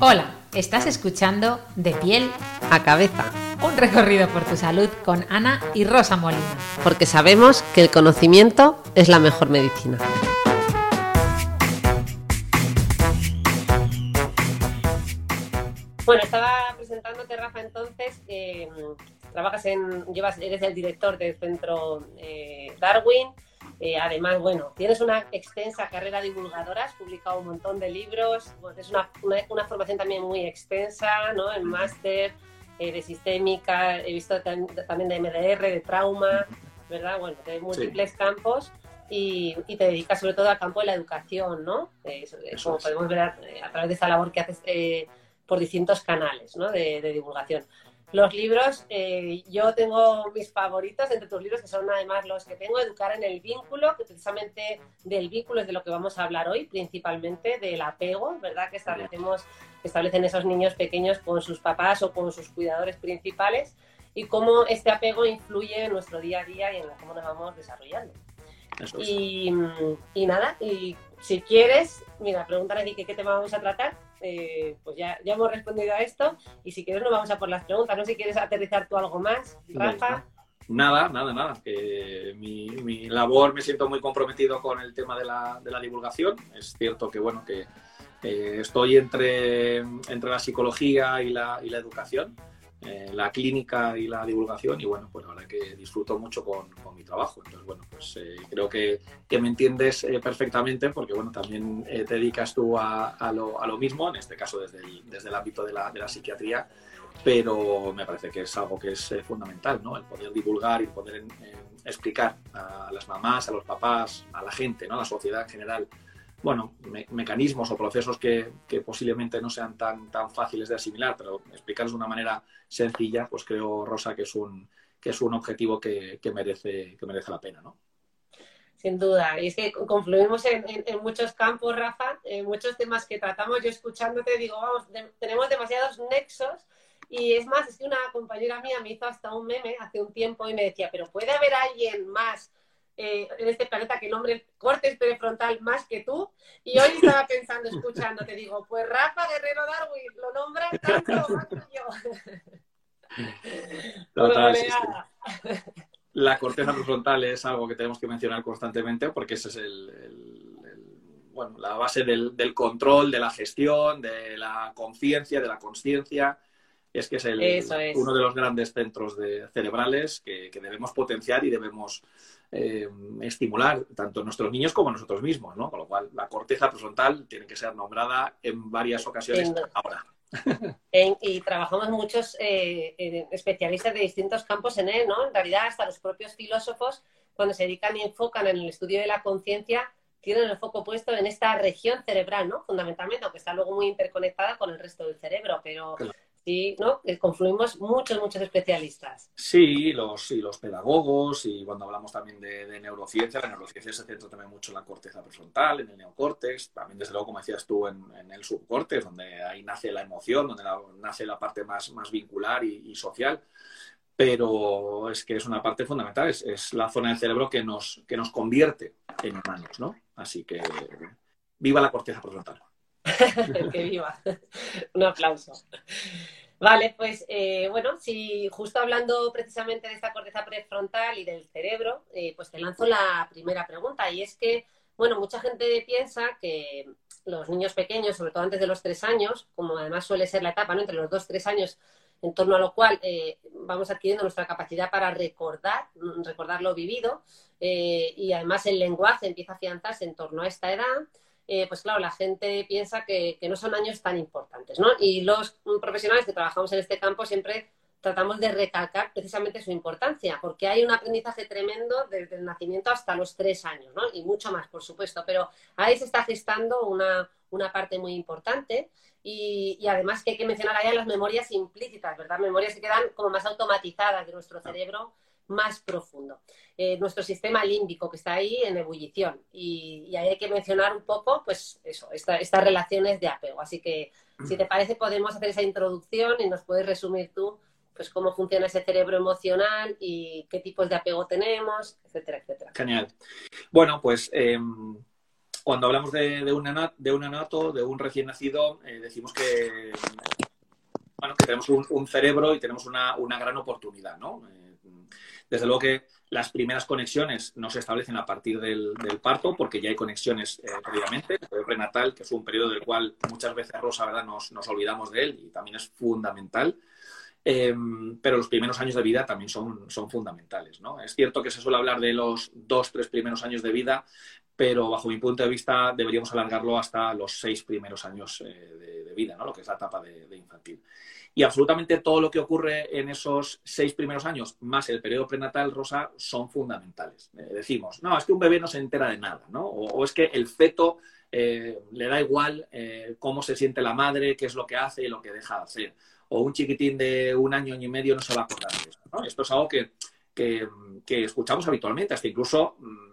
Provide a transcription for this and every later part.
Hola, estás escuchando De piel a cabeza, un recorrido por tu salud con Ana y Rosa Molina. porque sabemos que el conocimiento es la mejor medicina. Bueno, estaba presentándote, Rafa, entonces, eh, trabajas en, llevas, eres el director del centro eh, Darwin. Eh, además, bueno, tienes una extensa carrera divulgadora, has publicado un montón de libros, es una, una, una formación también muy extensa, ¿no? El máster eh, de sistémica, he visto tam- también de MDR, de trauma, ¿verdad? Bueno, de múltiples campos y, y te dedicas sobre todo al campo de la educación, ¿no? Eh, como podemos ver a, a través de esta labor que haces por distintos canales ¿no? de, de divulgación. Los libros, eh, yo tengo mis favoritos entre tus libros, que son además los que tengo, Educar en el vínculo, que precisamente del vínculo es de lo que vamos a hablar hoy, principalmente del apego, ¿verdad? Que establecemos, que establecen esos niños pequeños con sus papás o con sus cuidadores principales y cómo este apego influye en nuestro día a día y en cómo nos vamos desarrollando. Es. Y, y nada, y si quieres, mira, preguntar aquí qué tema vamos a tratar, eh, pues ya, ya hemos respondido a esto, y si quieres nos vamos a por las preguntas, no sé si quieres aterrizar tú algo más, Rafa. Nada, nada, nada. Que mi, mi labor me siento muy comprometido con el tema de la, de la divulgación. Es cierto que, bueno, que eh, estoy entre, entre la psicología y la, y la educación, eh, la clínica y la divulgación, y bueno, pues la que disfruto mucho con, con mi trabajo. Entonces, bueno, pues eh, creo que, que me entiendes eh, perfectamente porque, bueno, también eh, te dedicas tú a, a lo, a lo mismo, en este caso desde el, desde el ámbito de la, de la psiquiatría pero me parece que es algo que es fundamental, ¿no? El poder divulgar y poder explicar a las mamás, a los papás, a la gente, ¿no? A la sociedad en general, bueno, me- mecanismos o procesos que, que posiblemente no sean tan, tan fáciles de asimilar, pero explicarlos de una manera sencilla, pues creo, Rosa, que es un, que es un objetivo que, que merece, que merece la pena, ¿no? Sin duda, y es que confluimos en, en- muchos campos, Rafa, en muchos temas que tratamos. Yo escuchándote digo, vamos, de- tenemos demasiados nexos. Y es más, es que una compañera mía me hizo hasta un meme hace un tiempo y me decía, pero ¿puede haber alguien más eh, en este planeta que nombre cortes prefrontal más que tú? Y hoy estaba pensando, escuchándote, digo, pues Rafa Guerrero Darwin lo nombra tanto más que yo. Total, sí, sí. La corteza prefrontal es algo que tenemos que mencionar constantemente porque ese es el, el- el- bueno, la base del, del control, de la gestión, de la conciencia, de la consciencia. Es que es, el- Eso es. uno de los grandes centros de- cerebrales que, que debemos potenciar y debemos eh, estimular tanto nuestros niños como nosotros mismos, ¿no? Con lo cual, la corteza prefrontal tiene que ser nombrada en varias ocasiones ahora. En- y trabajamos muchos eh, eh, especialistas de distintos campos en él, ¿no? En realidad, hasta los propios filósofos, cuando se dedican y enfocan en el estudio de la conciencia, tienen el foco puesto en esta región cerebral, ¿no? Fundamentalmente, aunque está luego muy interconectada con el resto del cerebro, pero Claro. Sí, ¿no? Que confluimos muchos, muchos especialistas. Sí, los, y los pedagogos, y cuando hablamos también de, de neurociencia, la neurociencia se centra también mucho en la corteza prefrontal, en el neocórtex, también desde luego, como decías tú, en, en el subcórtex, donde ahí nace la emoción, donde la- nace la parte más, más vincular y, y social. Pero es que es una parte fundamental, es, es la zona del cerebro que nos, que nos convierte en humanos, ¿no? Así que viva la corteza prefrontal. que viva. Un aplauso. Vale, pues eh, bueno, si justo hablando precisamente de esta corteza prefrontal y del cerebro, eh, pues te lanzo la primera pregunta y es que, bueno, mucha gente piensa que los niños pequeños, sobre todo antes de los tres años, como además suele ser la etapa, ¿no? Entre los dos, tres años, en torno a lo cual eh, vamos adquiriendo nuestra capacidad para recordar, recordar lo vivido, eh, y además el lenguaje empieza a afianzarse en torno a esta edad, eh, pues claro, la gente piensa que, no son años tan importantes, ¿no? Y los profesionales que trabajamos en este campo siempre tratamos de recalcar precisamente su importancia, porque hay un aprendizaje tremendo desde el nacimiento hasta los tres años, ¿no? Y mucho más, por supuesto, pero ahí se está gestando una, parte muy importante y, además que hay que mencionar allá las memorias implícitas, ¿verdad? Memorias que quedan como más automatizadas de nuestro cerebro más profundo. Eh, nuestro sistema límbico que está ahí en ebullición y, ahí hay que mencionar un poco, pues eso, estas relaciones de apego. Así que, si te parece, podemos hacer esa introducción y nos puedes resumir tú pues cómo funciona ese cerebro emocional y qué tipos de apego tenemos, etcétera, etcétera. Genial. Bueno, pues em, cuando hablamos de, un anato, de un de un recién nacido, eh, decimos que, bueno, que tenemos un, cerebro y tenemos una, gran oportunidad, ¿no? Desde luego que las primeras conexiones no se establecen a partir del, parto, porque ya hay conexiones eh, previamente, el periodo prenatal, que es un periodo del cual muchas veces, Rosa, ¿verdad? Nos, nos olvidamos de él y también es fundamental. Em, pero los primeros años de vida también son, son fundamentales. ¿no? Es cierto que se suele hablar de los dos, tres primeros años de vida, pero bajo mi punto de vista deberíamos alargarlo hasta los seis primeros años eh, de, vida, ¿no? lo que es la etapa de, infantil. Y absolutamente todo lo que ocurre en esos seis primeros años, más el periodo prenatal, Rosa, son fundamentales. Eh, decimos, no, es que un bebé no se entera de nada, ¿no? o, es que el feto eh, le da igual cómo se siente la madre, qué es lo que hace y lo que deja de hacer o un chiquitín de un año, y medio no se va a acordar de eso. Esto es algo que, escuchamos habitualmente, hasta incluso mm, eh,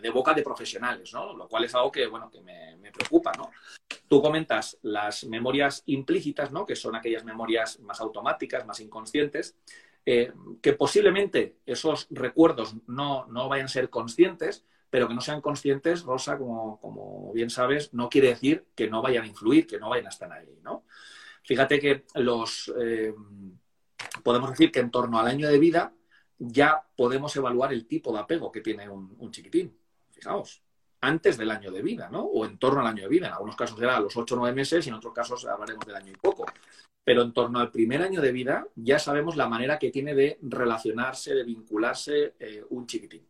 de boca de profesionales, ¿no? lo cual es algo que, bueno, que me, preocupa. ¿no? Tú comentas las memorias implícitas, ¿no? que son aquellas memorias más automáticas, más inconscientes, eh, que posiblemente esos recuerdos no, no vayan a ser conscientes, pero que no sean conscientes, Rosa, como, como, bien sabes, no quiere decir que no vayan a influir, que no vayan a estar ahí, ¿no? Fíjate que los eh, podemos decir que en torno al año de vida ya podemos evaluar el tipo de apego que tiene un, chiquitín. Fijaos, antes del año de vida, ¿no? O en torno al año de vida. En algunos casos será a los 8 o 9 meses y en otros casos hablaremos del año y poco. Pero en torno al primer año de vida ya sabemos la manera que tiene de relacionarse, de vincularse eh, un chiquitín.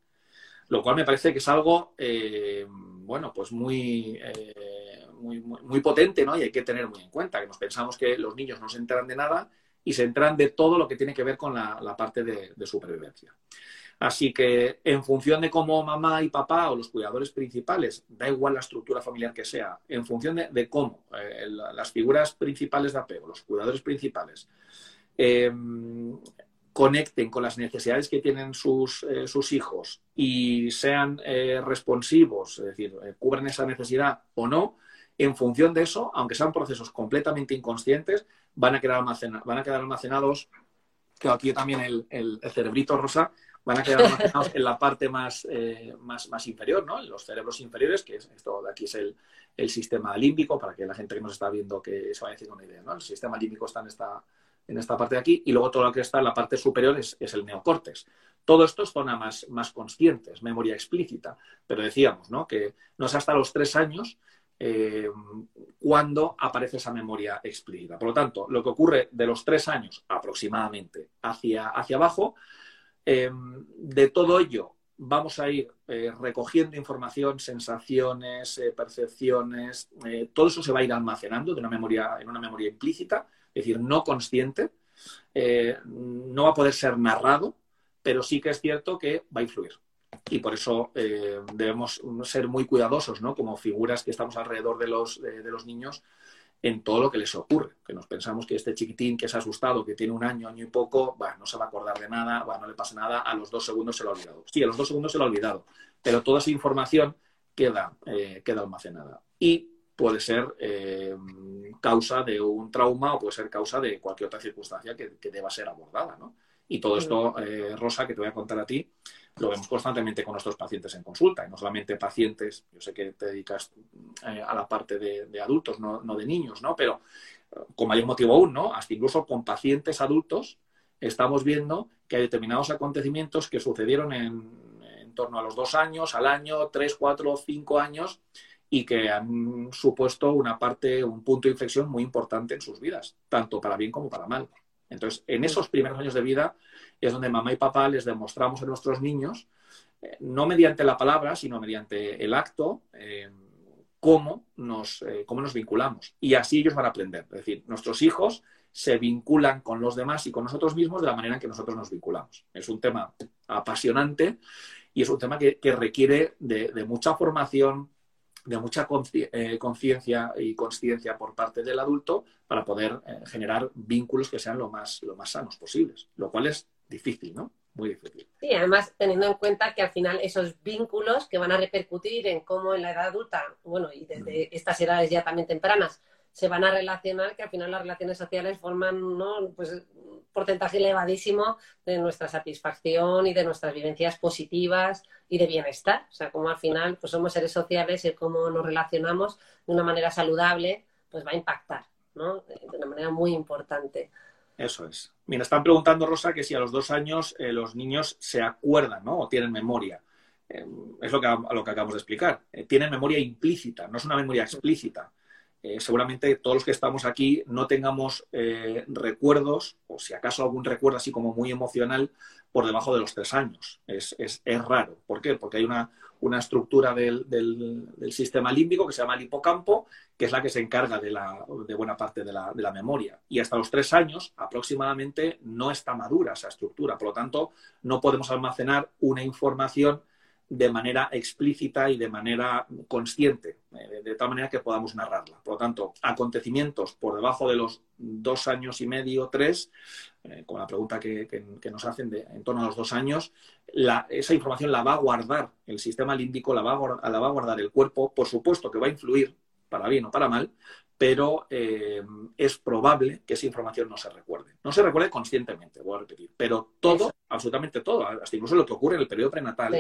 Lo cual me parece que es algo, eh, bueno, pues muy muy, potente, ¿no? Y hay que tener muy en cuenta que nos pensamos que los niños no se enteran de nada y se enteran de todo lo que tiene que ver con la, parte de, supervivencia. Así que en función de cómo mamá y papá o los cuidadores principales, da igual la estructura familiar que sea, en función de, cómo eh, las figuras principales de apego, los cuidadores principales, em, conecten con las necesidades que tienen sus, eh, hijos y sean eh, responsivos, es decir, cubren esa necesidad o no, en función de eso, aunque sean procesos completamente inconscientes, van a quedar, van a quedar almacenados, que aquí también el, cerebrito rosa, van a quedar en la parte más, eh, más, más, inferior, ¿no? En los cerebros inferiores, que es, esto de aquí es el, sistema límbico, para que la gente que nos está viendo que se vaya haciendo una idea, ¿no? El sistema límbico está en esta, en esta parte de aquí, y luego todo lo que está en la parte superior es, el neocórtex. Todo esto es zona más, más conscientes, memoria explícita, pero decíamos, ¿no? Que no es hasta los tres años eh, cuando aparece esa memoria explícita. Por lo tanto, lo que ocurre de los tres años aproximadamente hacia, hacia abajo, eh, de todo ello vamos a ir eh, recogiendo información, sensaciones, percepciones, todo eso se va a ir almacenando de una memoria, en una memoria implícita, es decir, no consciente, no va a poder ser narrado, pero sí que es cierto que va a influir y por eso eh, debemos ser muy cuidadosos, ¿no? Como figuras que estamos alrededor de los, de, los niños en todo lo que les ocurre. Que nos pensamos que este chiquitín que se ha asustado, que tiene un año, año y poco, no se va a acordar de nada, no le pasa nada, a los dos segundos se lo ha olvidado. Sí, a los dos segundos se lo ha olvidado, pero toda esa información queda, eh, queda almacenada. Y puede ser eh, causa de un trauma o puede ser causa de cualquier otra circunstancia que, que deba ser abordada, ¿no? Y todo esto, Rosa, que te voy a contar a ti, lo vemos constantemente con nuestros pacientes en consulta, y no solamente pacientes, yo sé que te dedicas eh, a la parte de, adultos, no, de niños, ¿no? Pero eh, con mayor motivo aún, ¿no? Hasta incluso con pacientes adultos estamos viendo que hay determinados acontecimientos que sucedieron en, en torno a los dos años, al año, tres, cuatro, cinco años, y que han supuesto una parte, un punto de inflexión muy importante en sus vidas, tanto para bien como para mal. Entonces, en esos primeros años de vida es donde mamá y papá les demostramos a nuestros niños, eh, no mediante la palabra, sino mediante el acto, eh, cómo, nos, eh, cómo nos vinculamos. Y así ellos van a aprender. Es decir, nuestros hijos se vinculan con los demás y con nosotros mismos de la manera en que nosotros nos vinculamos. Es un tema apasionante y es un tema que, requiere de, mucha formación, de mucha eh, conciencia y consciencia por parte del adulto para poder eh, generar vínculos que sean lo más, lo más sanos posibles, lo cual es difícil, ¿no? Muy difícil. Sí, además teniendo en cuenta que al final esos vínculos que van a repercutir en cómo en la edad adulta, bueno, y desde estas edades ya también tempranas, se van a relacionar, que al final las relaciones sociales forman ¿no? pues, un porcentaje elevadísimo de nuestra satisfacción y de nuestras vivencias positivas y de bienestar. O sea, como al final pues somos seres sociales y cómo nos relacionamos de una manera saludable, pues va a impactar, ¿no? De una manera muy importante. Eso es. Mira, están preguntando, Rosa, que si a los dos años eh, los niños se acuerdan, ¿no? O tienen memoria. Eh, es lo que, lo que acabamos de explicar. Eh, tienen memoria implícita, no es una memoria explícita. Eh, seguramente todos los que estamos aquí no tengamos eh, recuerdos, o si acaso algún recuerdo así como muy emocional, por debajo de los tres años. Es, raro. ¿Por qué? Porque hay una, estructura del, sistema límbico que se llama el hipocampo, que es la que se encarga de, la, de buena parte de la, de la, memoria. Y hasta los tres años aproximadamente no está madura esa estructura. Por lo tanto, no podemos almacenar una información de manera explícita y de manera consciente, eh, de tal manera que podamos narrarla. Por lo tanto, acontecimientos por debajo de los dos años y medio, tres, eh, con la pregunta que, nos hacen de, en torno a los dos años, esa información la va a guardar el sistema límbico, la va, a, la va a guardar el cuerpo, por supuesto que va a influir para bien o para mal, pero eh, es probable que esa información no se recuerde. No se recuerde conscientemente, voy a repetir, pero todo, absolutamente todo, hasta incluso lo que ocurre en el periodo prenatal,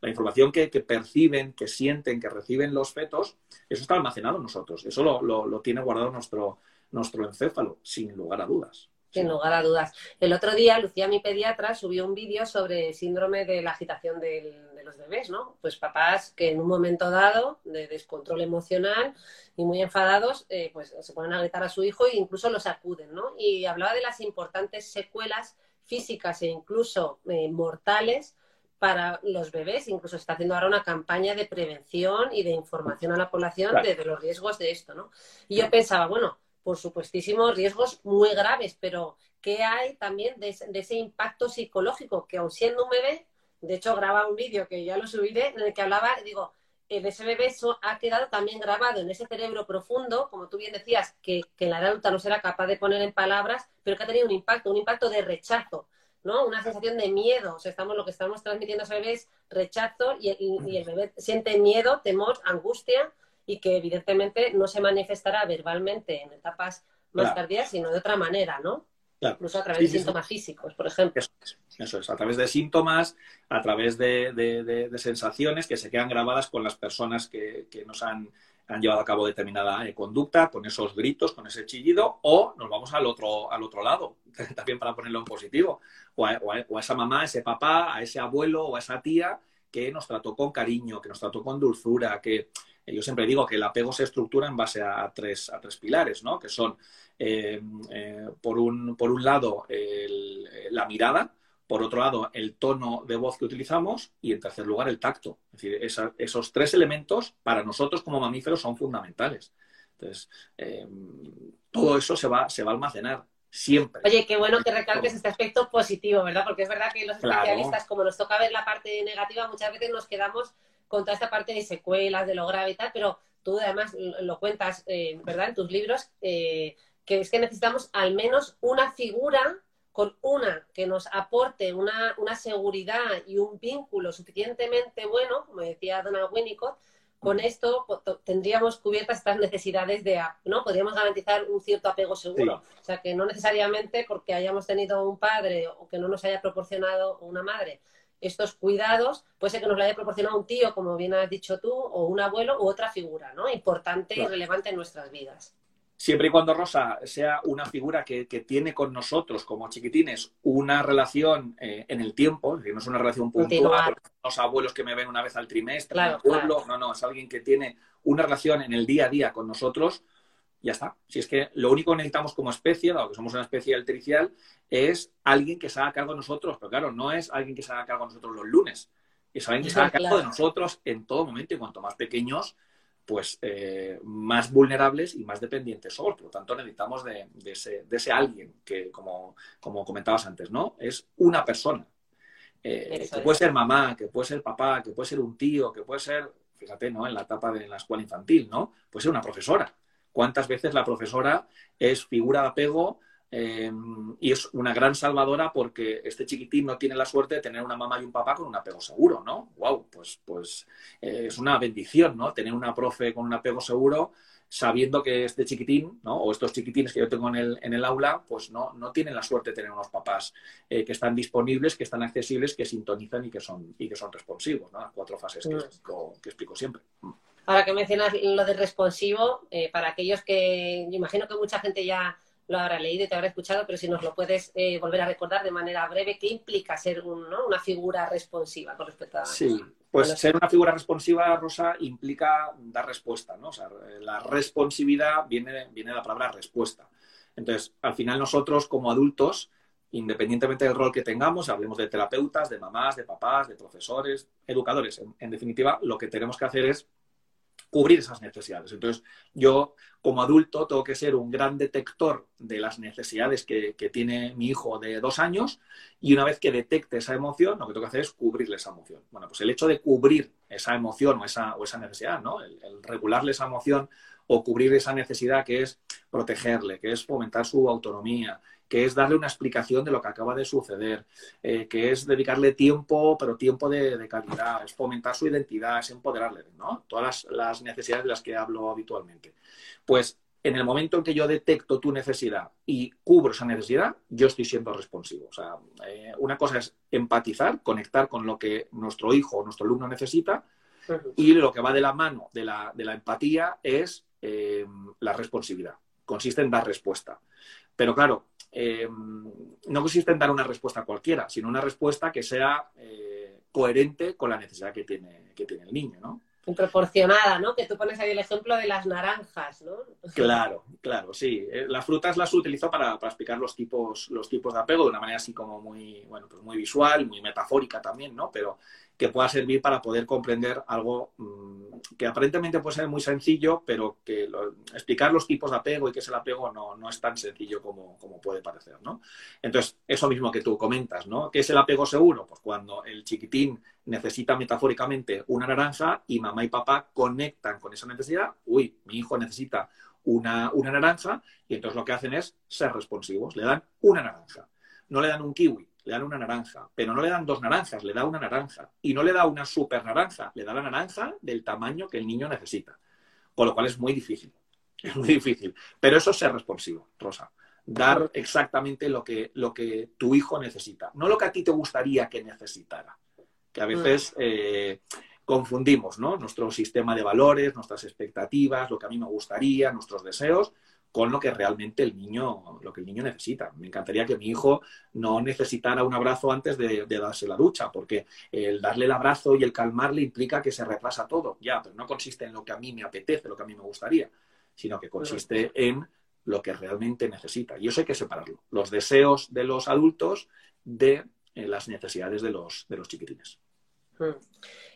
la información que, perciben, que sienten, que reciben los fetos, eso está almacenado en nosotros. Eso lo, tiene guardado nuestro, nuestro encéfalo, sin lugar a dudas. Sin lugar a dudas. El otro día, Lucía, mi pediatra, subió un vídeo sobre el síndrome de la agitación de los bebés, ¿no? Pues papás que en un momento dado de descontrol emocional y muy enfadados, eh, pues se ponen a gritar a su hijo e incluso lo sacuden, ¿no? Y hablaba de las importantes secuelas físicas e incluso eh, mortales para los bebés. Incluso está haciendo ahora una campaña de prevención y de información a la población de, los riesgos de esto, ¿no? Y yo pensaba, bueno, por supuestísimos riesgos muy graves, pero ¿qué hay también de, ese impacto psicológico? Que aun siendo un bebé, de hecho graba un vídeo que ya lo subiré, en el que hablaba, digo, en ese bebé eso ha quedado también grabado en ese cerebro profundo, como tú bien decías, que, que la adulta no será capaz de poner en palabras, pero que ha tenido un impacto, un impacto de rechazo ¿no? Una sensación de miedo. O sea, estamos, lo que estamos transmitiendo a ese bebé es rechazo y, el bebé siente miedo, temor, angustia y que evidentemente no se manifestará verbalmente en etapas más tardías, sino de otra manera, ¿no? Incluso a través de síntomas físicos, por ejemplo. Eso es, a través de síntomas, a través de, sensaciones que se quedan grabadas con las personas que nos han han llevado a cabo determinada eh, conducta con esos gritos, con ese chillido, o nos vamos al otro, al otro lado, también para ponerlo en positivo, o a, esa mamá, a ese papá, a ese abuelo o a esa tía que nos trató con cariño, que nos trató con dulzura, que eh, yo siempre digo que el apego se estructura en base a tres, a tres pilares, ¿no? que son, eh, por, un, por un lado, la mirada, por otro lado, el tono de voz que utilizamos y, en tercer lugar, el tacto. Es decir, esos tres elementos para nosotros como mamíferos son fundamentales. Entonces, eh, todo eso se va, se va a almacenar siempre. Oye, qué bueno que recalques este aspecto positivo, ¿verdad? Porque es verdad que los especialistas, como nos toca ver la parte negativa, muchas veces nos quedamos con toda esta parte de secuelas, de lo grave y tal, pero tú además lo cuentas, eh, ¿verdad? En tus libros, eh, que es que necesitamos al menos una figura con una que nos aporte una, seguridad y un vínculo suficientemente bueno, como decía Donald Winnicott, con esto tendríamos cubiertas estas necesidades de, ¿no? Podríamos garantizar un cierto apego seguro. O sea, que no necesariamente porque hayamos tenido un padre o que no nos haya proporcionado una madre estos cuidados, puede ser que nos lo haya proporcionado un tío, como bien has dicho tú, o un abuelo u otra figura, ¿no? Importante y relevante en nuestras vidas siempre y cuando Rosa sea una figura que, tiene con nosotros como chiquitines una relación eh, en el tiempo, es decir, no es una relación puntual, los abuelos que me ven una vez al trimestre en el pueblo, no, no, es alguien que tiene una relación en el día a día con nosotros, ya está. Si es que lo único que necesitamos como especie, dado que somos una especie altericial, es alguien que se haga cargo de nosotros, pero claro, no es alguien que se haga cargo de nosotros los lunes, es alguien que se haga cargo de nosotros en todo momento y cuanto más pequeños, pues eh, más vulnerables y más dependientes somos. Por lo tanto, necesitamos de, ese, alguien que, como, como, comentabas antes, ¿no? Es una persona. Eh, que puede ser mamá, que puede ser papá, que puede ser un tío, que puede ser, fíjate, ¿no? En la etapa de la escuela infantil, ¿no? Puede ser una profesora. ¿Cuántas veces la profesora es figura de apego Em, y es una gran salvadora porque este chiquitín no tiene la suerte de tener una mamá y un papá con un apego seguro, ¿no? ¡Wow! Pues, pues eh, es una bendición, ¿no? Tener una profe con un apego seguro sabiendo que este chiquitín, ¿no? O estos chiquitines que yo tengo en el, en el aula, pues no, no tienen la suerte de tener unos papás eh, que están disponibles, que están accesibles, que sintonizan y que son, y que son responsivos, ¿no? Las cuatro fases que, mm. que explico siempre. Ahora que mencionas lo de responsivo, eh, para aquellos que, yo imagino que mucha gente ya lo habrá leído y te habrá escuchado, pero si nos lo puedes eh, volver a recordar de manera breve, ¿qué implica ser una figura responsiva con respecto a... Sí, pues ser una figura responsiva, Rosa, implica dar respuesta, ¿no? O sea, la responsividad viene, viene de la palabra respuesta. Entonces, al final nosotros como adultos, independientemente del rol que tengamos, hablemos de terapeutas, de mamás, de papás, de profesores, educadores, en definitiva, lo que tenemos que hacer es cubrir esas necesidades. Entonces, yo como adulto tengo que ser un gran detector de las necesidades que, tiene mi hijo de dos años y una vez que detecte esa emoción, lo que tengo que hacer es cubrirle esa emoción. Bueno, pues el hecho de cubrir esa emoción o esa, o esa necesidad, ¿no? el regularle esa emoción o cubrir esa necesidad que es protegerle, que es fomentar su autonomía, que es darle una explicación de lo que acaba de suceder, eh, que es dedicarle tiempo, pero tiempo de, calidad, es fomentar su identidad, es empoderarle, ¿no? Todas las, necesidades de las que hablo habitualmente. Pues en el momento en que yo detecto tu necesidad y cubro esa necesidad, yo estoy siendo responsivo. O sea, eh, una cosa es empatizar, conectar con lo que nuestro hijo o nuestro alumno necesita, y lo que va de la mano de la, empatía es eh, la responsividad. Consiste en dar respuesta. Pero claro, eh, no consiste en dar una respuesta cualquiera, sino una respuesta que sea eh, coherente con la necesidad que tiene, que tiene el niño, ¿no? proporcionada, ¿no? Que tú pones ahí el ejemplo de las naranjas, ¿no? Claro, claro, sí. Eh, las frutas las utilizo para, para, explicar los tipos, los tipos de apego de una manera así como muy, bueno, pues muy visual, muy metafórica también, ¿no? Pero que pueda servir para poder comprender algo mm, que aparentemente puede ser muy sencillo, pero que explicar los tipos de apego y qué es el apego no, no es tan sencillo como, como, puede parecer, ¿no? Entonces, eso mismo que tú comentas, ¿no? ¿Qué es el apego seguro? Pues cuando el chiquitín necesita metafóricamente una naranja y mamá y papá conectan con esa necesidad, uy, mi hijo necesita una, una naranja y entonces lo que hacen es ser responsivos, le dan una naranja, no le dan un kiwi, le dan una naranja, pero no le dan dos naranjas, le da una naranja. Y no le da una super naranja, le da la naranja del tamaño que el niño necesita. Con lo cual es muy difícil, es muy difícil. Pero eso es ser responsivo, Rosa. Dar exactamente lo que, lo que tu hijo necesita, no lo que a ti te gustaría que necesitara. Que a veces eh, confundimos ¿no? nuestro sistema de valores, nuestras expectativas, lo que a mí me gustaría, nuestros deseos, con lo que realmente el niño, lo que el niño necesita. Me encantaría que mi hijo no necesitara un abrazo antes de, darse la ducha, porque el darle el abrazo y el calmarle implica que se retrasa todo. Ya, pero no consiste en lo que a mí me apetece, lo que a mí me gustaría, sino que consiste en lo que realmente necesita. Y eso hay que separarlo. Los deseos de los adultos de eh, las necesidades de los, de los chiquitines. Hmm.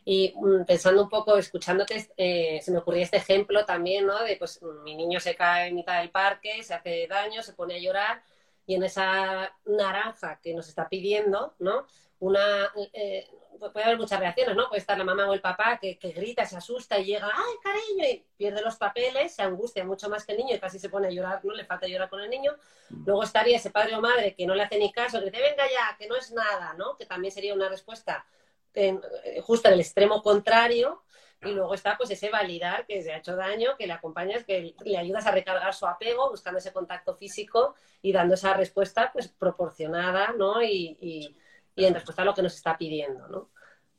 Y mm, pensando un poco, escuchándote, eh, se me ocurría este ejemplo también, ¿no? De pues mi niño se cae en mitad del parque, se hace daño, se pone a llorar y en esa naranja que nos está pidiendo, ¿no? Una, eh, puede haber muchas reacciones, ¿no? Puede estar la mamá o el papá que, grita, se asusta y llega, ¡ay, cariño! Y pierde los papeles, se angustia mucho más que el niño y casi se pone a llorar, ¿no? Le falta llorar con el niño. Luego estaría ese padre o madre que no le hace ni caso, que dice, venga ya, que no es nada, ¿no? Que también sería una respuesta en, justo en el extremo contrario. Y luego está pues ese validar que se ha hecho daño, que le acompañas, que le ayudas a recargar su apego, buscando ese contacto físico y dando esa respuesta pues proporcionada, ¿no? Y, y, y en respuesta a lo que nos está pidiendo, ¿no?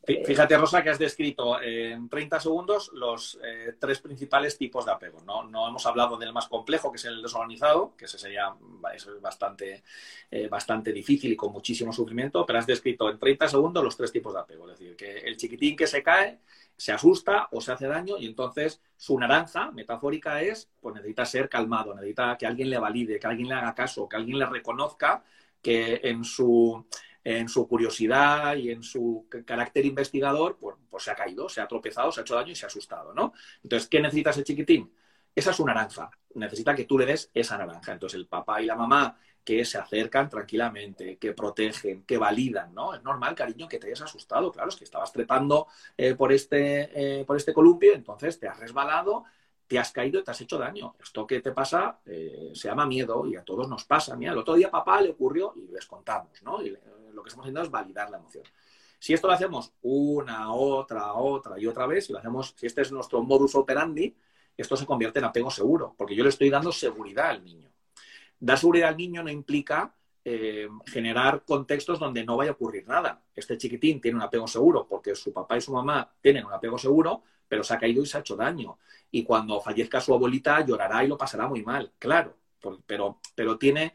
Fíjate, Rosa, que has descrito en 30 segundos los eh, tres principales tipos de apego. ¿no? no hemos hablado del más complejo, que es el desorganizado, que ese sería es bastante, eh, bastante difícil y con muchísimo sufrimiento, pero has descrito en 30 segundos los tres tipos de apego. Es decir, que el chiquitín que se cae se asusta o se hace daño y entonces su naranja metafórica es, pues necesita ser calmado, necesita que alguien le valide, que alguien le haga caso, que alguien le reconozca que en su en su curiosidad y en su carácter investigador, pues, pues, se ha caído, se ha tropezado, se ha hecho daño y se ha asustado, ¿no? Entonces, ¿qué necesita ese chiquitín? Esa es su naranja. Necesita que tú le des esa naranja. Entonces, el papá y la mamá que se acercan tranquilamente, que protegen, que validan, ¿no? Es normal, cariño, que te hayas asustado. Claro, es que estabas trepando eh, por, este, eh, por este columpio, entonces te has resbalado, te has caído y te has hecho daño. Esto que te pasa eh, se llama miedo y a todos nos pasa. Mira, el otro día papá le ocurrió y les contamos, ¿no? Lo que estamos haciendo es validar la emoción. Si esto lo hacemos una, otra, otra y otra vez, si lo hacemos, si este es nuestro modus operandi, esto se convierte en apego seguro, porque yo le estoy dando seguridad al niño. Dar seguridad al niño no implica eh, generar contextos donde no vaya a ocurrir nada. Este chiquitín tiene un apego seguro porque su papá y su mamá tienen un apego seguro, pero se ha caído y se ha hecho daño. Y cuando fallezca su abuelita llorará y lo pasará muy mal, claro, pero, pero tiene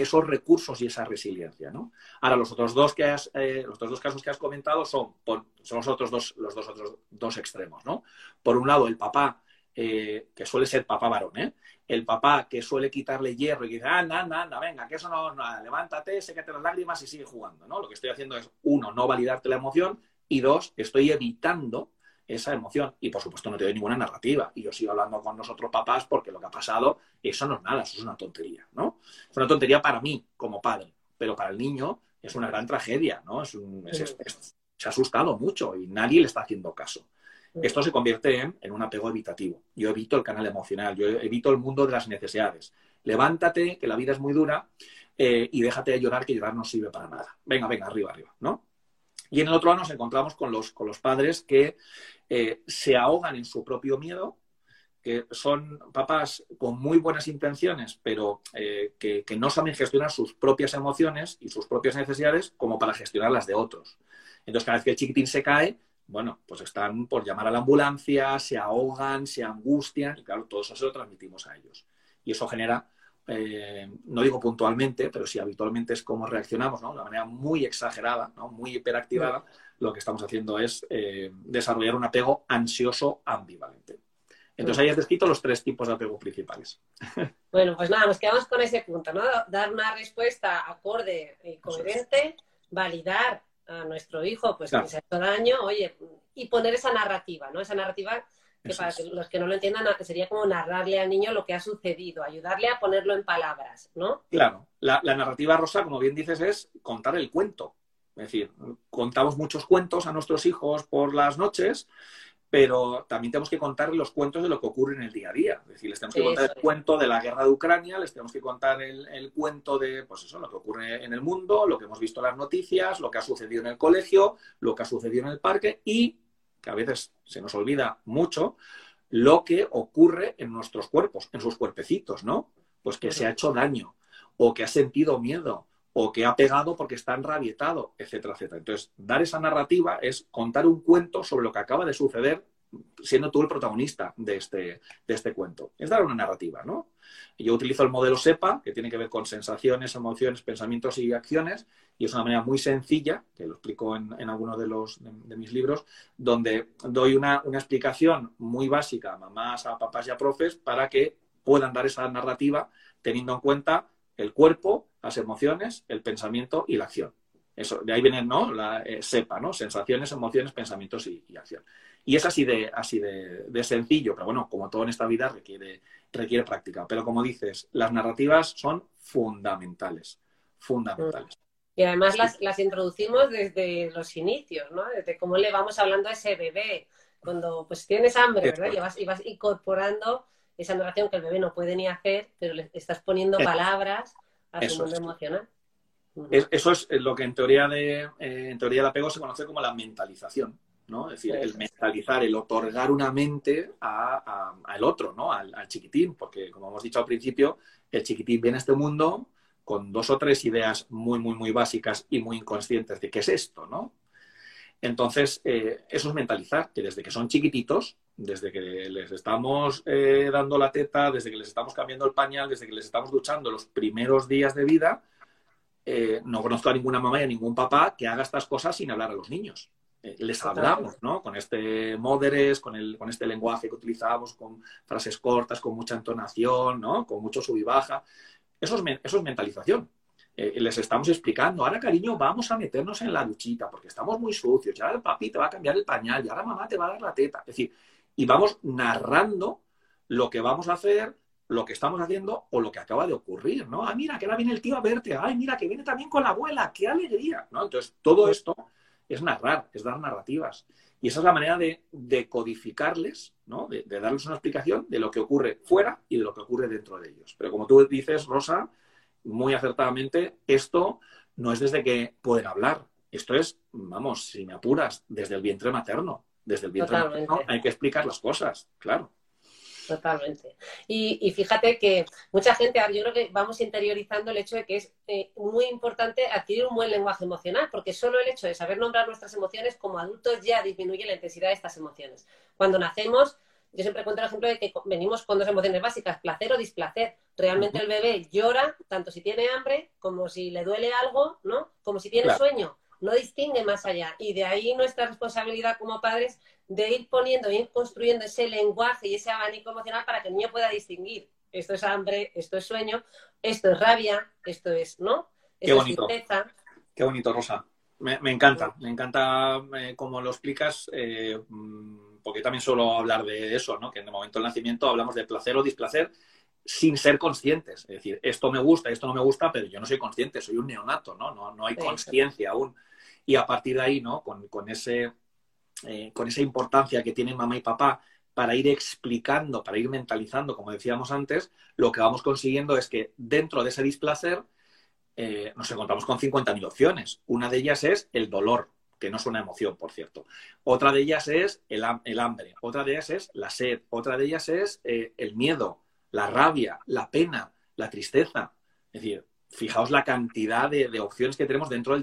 esos recursos y esa resiliencia, ¿no? Ahora, los otros dos, que eh, los otros dos casos que has comentado son, son los otros dos, los dos otros dos extremos, ¿no? Por un lado, el papá eh, que suele ser papá varón, ¿eh? El papá que suele quitarle hierro y dice, anda, anda, anda, venga, que eso no, nada, levántate, sécate las lágrimas y sigue jugando, ¿no? Lo que estoy haciendo es, uno, no validarte la emoción y dos, estoy evitando esa emoción. Y por supuesto no te doy ninguna narrativa. Y yo sigo hablando con nosotros papás porque lo que ha pasado, eso no es nada, eso es una tontería, ¿no? Es una tontería para mí como padre, pero para el niño es una gran tragedia, ¿no? se ha asustado mucho y nadie le está haciendo caso. Esto se convierte en, un apego evitativo. Yo evito el canal emocional, yo evito el mundo de las necesidades. Levántate, que la vida es muy dura, eh, y déjate de llorar, que llorar no sirve para nada. Venga, venga, arriba, arriba, ¿no? Y en el otro lado nos encontramos con los, con los padres que eh, se ahogan en su propio miedo, que son papás con muy buenas intenciones, pero eh, que, que, no saben gestionar sus propias emociones y sus propias necesidades como para gestionar las de otros. Entonces, cada vez que el chiquitín se cae, bueno, pues están por llamar a la ambulancia, se ahogan, se angustian, y claro, todo eso se lo transmitimos a ellos. Y eso genera, eh, no digo puntualmente, pero sí habitualmente es como reaccionamos, ¿no? De una manera muy exagerada, ¿no? Muy hiperactivada, lo que estamos haciendo es eh, desarrollar un apego ansioso ambivalente. Entonces ahí has descrito los tres tipos de apego principales. Bueno, pues nada, nos quedamos con ese punto, ¿no? Dar una respuesta acorde y coherente, validar a nuestro hijo, pues que se ha hecho daño, oye, y poner esa narrativa, ¿no? Esa narrativa que para los que no lo entiendan sería como narrarle al niño lo que ha sucedido, ayudarle a ponerlo en palabras, ¿no? Claro, la, la narrativa rosa, como bien dices, es contar el cuento. Es decir, contamos muchos cuentos a nuestros hijos por las noches pero también tenemos que contar los cuentos de lo que ocurre en el día a día. Es decir, les tenemos que contar el cuento de la guerra de Ucrania, les tenemos que contar el, cuento de, pues eso, lo que ocurre en el mundo, lo que hemos visto en las noticias, lo que ha sucedido en el colegio, lo que ha sucedido en el parque y, que a veces se nos olvida mucho, lo que ocurre en nuestros cuerpos, en sus cuerpecitos, ¿no? Pues que se ha hecho daño o que ha sentido miedo o que ha pegado porque está enrabietado, etcétera, etcétera. Entonces, dar esa narrativa es contar un cuento sobre lo que acaba de suceder siendo tú el protagonista de este, de este cuento. Es dar una narrativa, ¿no? Yo utilizo el modelo SEPA, que tiene que ver con sensaciones, emociones, pensamientos y acciones, y es una manera muy sencilla, que lo explico en, en algunos de, los, de, mis libros, donde doy una, una explicación muy básica a mamás, a papás y a profes para que puedan dar esa narrativa teniendo en cuenta el cuerpo, las emociones, el pensamiento y la acción. Eso, de ahí viene ¿no? la eh, SEPA, ¿no? Sensaciones, emociones, pensamientos y, acción. Y es así de, así de, sencillo, pero bueno, como todo en esta vida requiere, requiere práctica. Pero como dices, las narrativas son fundamentales, fundamentales. Y además las, las introducimos desde los inicios, ¿no? Desde cómo le vamos hablando a ese bebé. Cuando pues tienes hambre, ¿verdad? Y vas, y vas incorporando esa narración que el bebé no puede ni hacer, pero le estás poniendo palabras a su mundo emocional. eso es lo que en teoría, de, eh, en teoría del apego se conoce como la mentalización. ¿No? Es decir, el mentalizar, el otorgar una mente al otro, ¿no? Al, chiquitín, porque como hemos dicho al principio, el chiquitín viene a este mundo con dos o tres ideas muy, muy, muy básicas y muy inconscientes de qué es esto, ¿no? Entonces, eh, eso es mentalizar, que desde que son chiquititos desde que les estamos eh, dando la teta, desde que les estamos cambiando el pañal, desde que les estamos duchando los primeros días de vida, eh, no conozco a ninguna mamá y a ningún papá que haga estas cosas sin hablar a los niños. Eh, les hablamos, ¿no? Con este moderes, con, el, con este lenguaje que utilizamos, con frases cortas, con mucha entonación, ¿no? Con mucho sub y baja. Eso es, eso es mentalización. eh, les estamos explicando, ahora cariño, vamos a meternos en la duchita porque estamos muy sucios, ya el papi te va a cambiar el pañal, y ahora mamá te va a dar la teta. Es decir, y vamos narrando lo que vamos a hacer, lo que estamos haciendo o lo que acaba de ocurrir, ¿no? Ah, mira, que ahora viene el tío a verte, ay, mira, que viene también con la abuela, qué alegría, ¿no? Entonces, todo esto es narrar, es dar narrativas. Y esa es la manera de, codificarles, ¿no? De, de, darles una explicación de lo que ocurre fuera y de lo que ocurre dentro de ellos. Pero como tú dices, Rosa, muy acertadamente, esto no es desde que pueden hablar. Esto es, vamos, si me apuras, desde el vientre materno. Desde el vientre materno hay que explicar las cosas, claro. Totalmente. Y, fíjate que mucha gente, yo creo que vamos interiorizando el hecho de que es eh, muy importante adquirir un buen lenguaje emocional, porque solo el hecho de saber nombrar nuestras emociones como adultos ya disminuye la intensidad de estas emociones. Cuando nacemos, yo siempre cuento el ejemplo de que venimos con dos emociones básicas, placer o displacer. Realmente el bebé llora tanto si tiene hambre como si le duele algo, ¿no? Como si tiene sueño. No distingue más allá. Y de ahí nuestra responsabilidad como padres de ir poniendo, ir construyendo ese lenguaje y ese abanico emocional para que el niño pueda distinguir. Esto es hambre, esto es sueño, esto es rabia, esto es, ¿no? Qué bonito. Qué bonito, Rosa. Me, encanta, me encanta eh, como lo explicas. Eh, mm, porque también suelo hablar de eso, ¿no? Que en el momento del nacimiento hablamos de placer o displacer sin ser conscientes. Es decir, esto me gusta, esto no me gusta, pero yo no soy consciente, soy un neonato, ¿no? No, no hay conciencia aún. Y a partir de ahí, ¿no? Con, ese, eh, con esa importancia que tienen mamá y papá para ir explicando, para ir mentalizando, como decíamos antes, lo que vamos consiguiendo es que dentro de ese displacer eh, nos encontramos con 50.000 opciones. Una de ellas es el dolor, que no es una emoción, por cierto. Otra de ellas es el, hambre, otra de ellas es la sed, otra de ellas es eh, el miedo, la rabia, la pena, la tristeza. Es decir, fijaos la cantidad de, de opciones que tenemos dentro del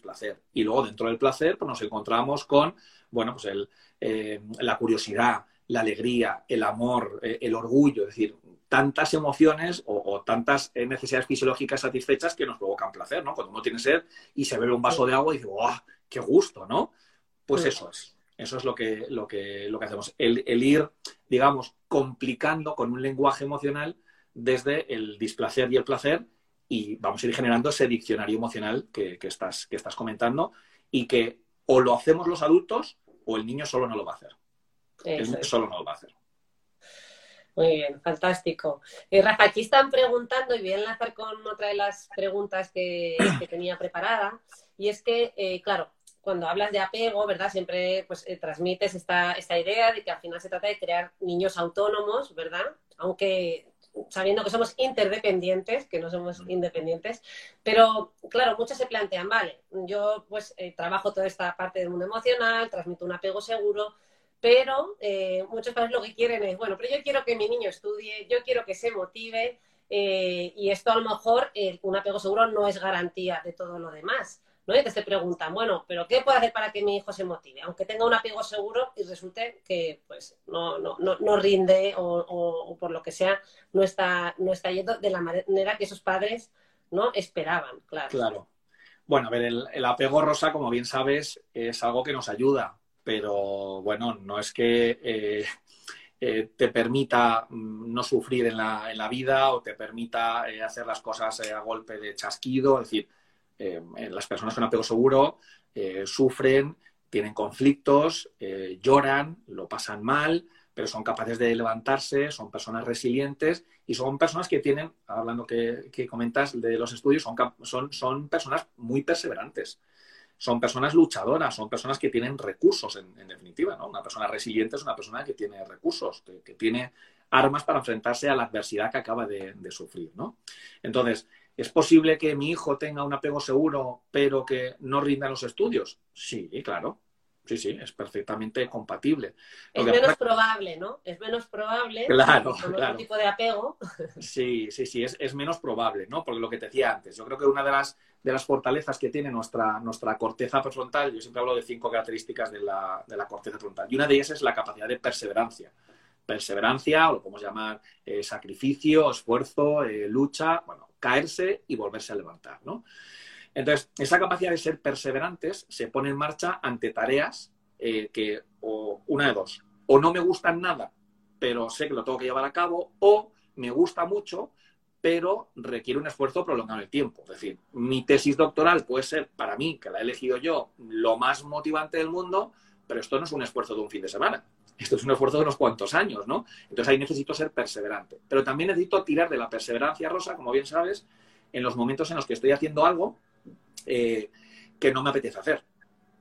Placer. Y luego dentro del placer pues nos encontramos con, bueno, pues el, eh, la curiosidad, la alegría, el amor, eh, el orgullo, es decir, tantas emociones o, tantas eh, necesidades fisiológicas satisfechas que nos provocan placer, ¿no? Cuando uno tiene sed y se bebe un vaso de agua y dice, ¡guau! ¡Qué gusto! ¿no? Pues eso es. Eso es lo que, lo que, lo que hacemos. El, el ir, digamos, complicando con un lenguaje emocional desde el displacer y el placer y vamos a ir generando ese diccionario emocional que, estás, que estás comentando y que o lo hacemos los adultos o el niño solo no lo va a hacer. el niño solo no lo va a hacer. Muy bien, fantástico. Eh, Rafa, aquí están preguntando, y voy a enlazar con otra de las preguntas que, tenía preparada, y es que, eh, claro, cuando hablas de apego, ¿verdad? Siempre pues, eh, transmites esta, esta idea de que al final se trata de crear niños autónomos, ¿verdad? Aunque sabiendo que somos interdependientes, que no somos independientes, pero claro, muchos se plantean, vale, yo pues eh, trabajo toda esta parte del mundo emocional, transmito un apego seguro, pero eh, muchos padres lo que quieren es, bueno, pero yo quiero que mi niño estudie, yo quiero que se motive, eh, y esto a lo mejor un apego seguro no es garantía de todo lo demás. ¿No? Y te preguntan, bueno, pero ¿qué puedo hacer para que mi hijo se motive? Aunque tenga un apego seguro y resulte que pues no, no, no, rinde o, por lo que sea, no está, no está yendo de la manera que esos padres no esperaban, claro. Claro. Bueno, a ver, el, apego rosa, como bien sabes, es algo que nos ayuda, pero bueno, no es que eh, eh, te permita mm, no sufrir en la, en la, vida o te permita eh, hacer las cosas a golpe de chasquido. Es decir, las personas con apego seguro sufren, tienen conflictos, lloran, lo pasan mal, pero son capaces de levantarse, son personas resilientes y son personas que tienen, hablando que, que comentas de los estudios, son, son, son personas muy perseverantes son personas luchadoras, son personas que tienen recursos, en, definitiva, ¿no? Una persona resiliente es una persona que tiene recursos, que, tiene armas para enfrentarse a la adversidad que acaba de, sufrir, ¿no? Entonces, ¿es posible que mi hijo tenga un apego seguro, pero que no rinda los estudios? Sí, claro. Sí, sí, es perfectamente compatible. Es menos probable, ¿no? Es menos probable. Claro, claro. tipo de apego. Sí, sí, sí, es, es, menos probable, ¿no? Porque lo que te decía antes, yo creo que una de las, de las fortalezas que tiene nuestra, nuestra corteza prefrontal, yo siempre hablo de cinco características de la, de la corteza frontal, y una de ellas es la capacidad de perseverancia. Perseverancia, o lo podemos llamar eh, sacrificio, esfuerzo, eh, lucha, bueno, caerse y volverse a levantar, ¿no? Entonces, esa capacidad de ser perseverantes se pone en marcha ante tareas eh, que, o una de dos, o no me gustan nada, pero sé que lo tengo que llevar a cabo, o me gusta mucho, pero requiere un esfuerzo prolongado en el tiempo. Es decir, mi tesis doctoral puede ser, para mí, que la he elegido yo, lo más motivante del mundo, pero esto no es un esfuerzo de un fin de semana. Esto es un esfuerzo de unos cuantos años, ¿no? Entonces ahí necesito ser perseverante. Pero también necesito tirar de la perseverancia, Rosa, como bien sabes, en los momentos en los que estoy haciendo algo eh, que no me apetece hacer.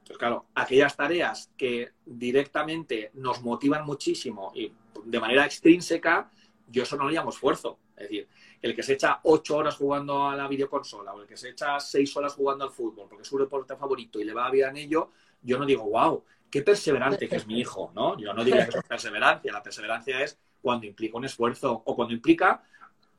Pues claro, aquellas tareas que directamente nos motivan muchísimo y de manera extrínseca, yo eso no lo llamo esfuerzo. Es decir, el que se echa ocho horas jugando a la videoconsola o el que se echa seis horas jugando al fútbol porque es su deporte favorito y le va bien en ello, yo no digo, wow, qué perseverante que es mi hijo, ¿no? Yo no diría que es perseverancia. La perseverancia es cuando implica un esfuerzo o cuando implica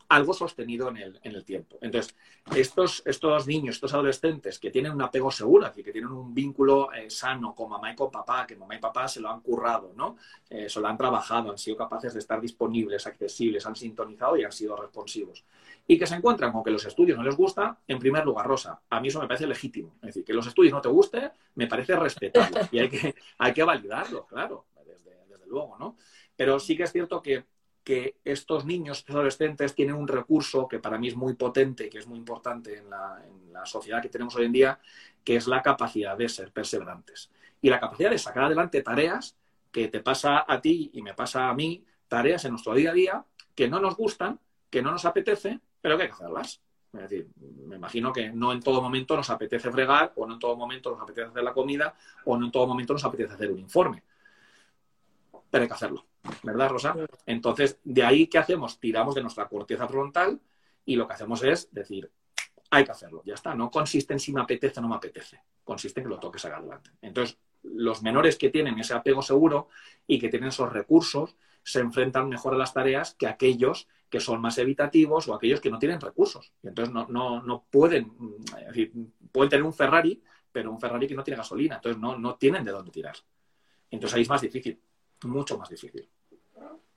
algo sostenido en el, en el tiempo. Entonces, estos, estos niños, estos adolescentes que tienen un apego seguro, que tienen un vínculo eh, sano con mamá y con papá, que mamá y papá se lo han currado, ¿no? Eh, se lo han trabajado, han sido capaces de estar disponibles, accesibles, han sintonizado y han sido responsivos. Y que se encuentran con que los estudios no les gusta, en primer lugar, Rosa, a mí eso me parece legítimo. Es decir, que los estudios no te gusten, me parece respetable y hay que, hay que validarlo, claro, desde, luego, ¿no? Pero sí que es cierto que que estos niños, adolescentes, tienen un recurso que para mí es muy potente, que es muy importante en la, sociedad que tenemos hoy en día, que es la capacidad de ser perseverantes. Y la capacidad de sacar adelante tareas que te pasa a ti y me pasa a mí, tareas en nuestro día a día que no nos gustan, que no nos apetece, pero que hay que hacerlas. Es decir, me imagino que no en todo momento nos apetece fregar, o no en todo momento nos apetece hacer la comida, o no en todo momento nos apetece hacer un informe. Pero hay que hacerlo. ¿verdad, Rosa? Entonces, de ahí, ¿qué hacemos? Tiramos de nuestra corteza frontal y lo que hacemos es decir, hay que hacerlo, ya está. No consiste en si me apetece o no me apetece, consiste en que lo toques sacar adelante. Entonces, los menores que tienen ese apego seguro y que tienen esos recursos se enfrentan mejor a las tareas que aquellos que son más evitativos o aquellos que no tienen recursos. Y entonces no, no, no pueden, decir, pueden tener un Ferrari, pero un Ferrari que no tiene gasolina, entonces no, no tienen de dónde tirar. Entonces ahí es más difícil mucho más difícil.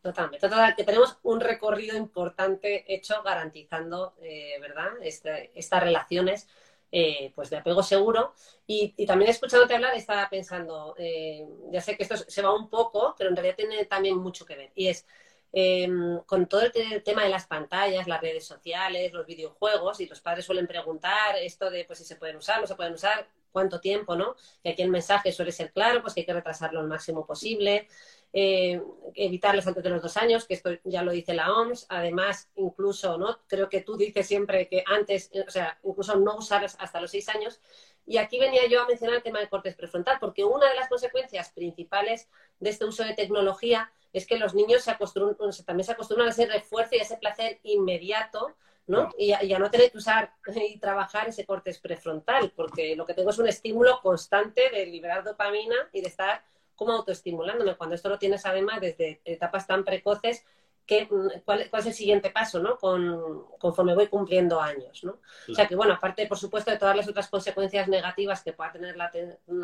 Totalmente, total, que tenemos un recorrido importante hecho garantizando, eh, ¿verdad?, este, estas relaciones eh, pues de apego seguro. Y, también escuchándote hablar estaba pensando, eh, ya sé que esto se va un poco, pero en realidad tiene también mucho que ver. Y es em, con todo el tema de las pantallas, las redes sociales, los videojuegos, y los padres suelen preguntar esto de pues si se pueden usar, no se pueden usar, cuánto tiempo, ¿no? Y aquí el mensaje suele ser claro, pues que hay que retrasarlo al máximo posible. Eh, evitarles antes de los dos años, que esto ya lo dice la OMS. Además, incluso, ¿no? Creo que tú dices siempre que antes, o sea, incluso no usar hasta los seis años. Y aquí venía yo a mencionar el tema del cortes prefrontal, porque una de las consecuencias principales de este uso de tecnología es que los niños se acostumbran, también se acostumbran a ese refuerzo y a ese placer inmediato, ¿no? Y, a, no tener que usar y trabajar ese cortes prefrontal, porque lo que tengo es un estímulo constante de liberar dopamina y de estar como autoestimulándome, cuando esto lo tienes además desde etapas tan precoces, mm, cuál, es el siguiente paso, ¿no? conforme voy cumpliendo años, ¿no? O sea que, bueno, aparte, por supuesto, de todas las otras consecuencias negativas que pueda tener la,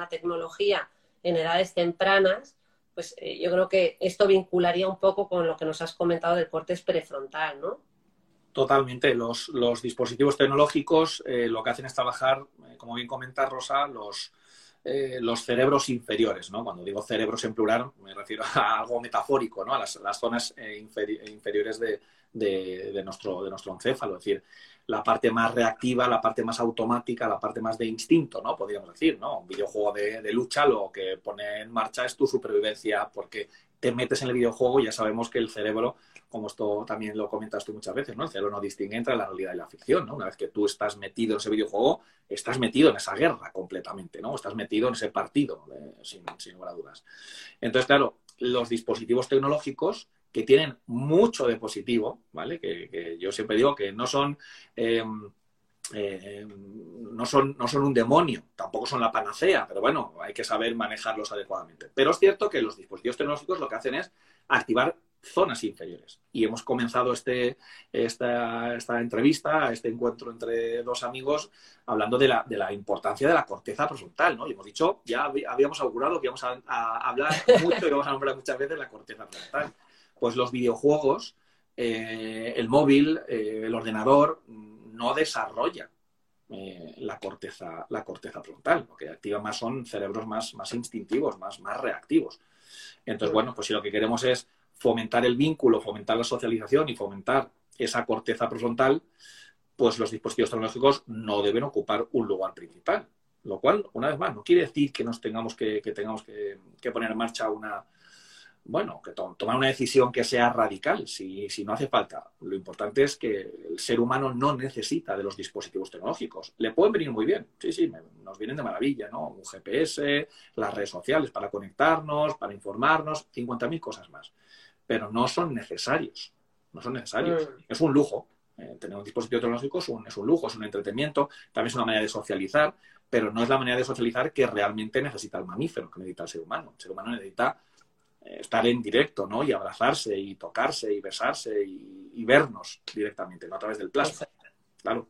tecnología en edades tempranas, pues eh, yo creo que esto vincularía un poco con lo que nos has comentado del cortes prefrontal, ¿no? Totalmente. Los, dispositivos tecnológicos eh, lo que hacen es trabajar, eh, como bien comenta Rosa, los, eh, los cerebros inferiores, ¿no? Cuando digo cerebros en plural me refiero a algo metafórico, ¿no? A las, zonas eh, inferiores de, nuestro, de nuestro encéfalo, es decir, la parte más reactiva, la parte más automática, la parte más de instinto, ¿no? Podríamos decir, ¿no? Un videojuego de, de lucha lo que pone en marcha es tu supervivencia porque te metes en el videojuego y ya sabemos que el cerebro como esto también lo comentas tú muchas veces, ¿no? El cerebro no distingue entre la realidad y la ficción, ¿no? Una vez que tú estás metido en ese videojuego, estás metido en esa guerra completamente, ¿no? Estás metido en ese partido, eh, sin, lugar a dudas. Entonces, claro, los dispositivos tecnológicos que tienen mucho de positivo, ¿vale? Que, yo siempre digo que no son... Em, eh, no, son, no son un demonio, tampoco son la panacea, pero bueno, hay que saber manejarlos adecuadamente. Pero es cierto que los dispositivos tecnológicos lo que hacen es activar zonas inferiores. Y hemos comenzado este, esta, esta, entrevista, este encuentro entre dos amigos, hablando de la, de la, importancia de la corteza prefrontal, ¿no? Y hemos dicho, ya habíamos augurado que íbamos a, hablar mucho y vamos a nombrar muchas veces la corteza prefrontal. Pues los videojuegos, eh, el móvil, eh, el ordenador, no desarrolla eh, la, corteza, la corteza frontal. Lo que activa más son cerebros más, más instintivos, más, más reactivos. Entonces, bueno, pues si lo que queremos es fomentar el vínculo, fomentar la socialización y fomentar esa corteza prefrontal, pues los dispositivos tecnológicos no deben ocupar un lugar principal. Lo cual, una vez más, no quiere decir que nos tengamos que, tengamos que, poner en marcha una, bueno, que tomar una decisión que sea radical, si, si, no hace falta. Lo importante es que el ser humano no necesita de los dispositivos tecnológicos. Le pueden venir muy bien, sí, sí, nos vienen de maravilla, ¿no? Un GPS, las redes sociales para conectarnos, para informarnos, 50.000 cosas más pero no son necesarios. No son necesarios. Mm. Es un lujo. Eh, tener un dispositivo tecnológico es un, es un lujo, es un entretenimiento, también es una manera de socializar, pero no es la manera de socializar que realmente necesita el mamífero, que necesita el ser humano. El ser humano necesita eh, estar en directo, ¿no? Y abrazarse, y tocarse, y besarse, y, y vernos directamente, no a través del plasma. Claro.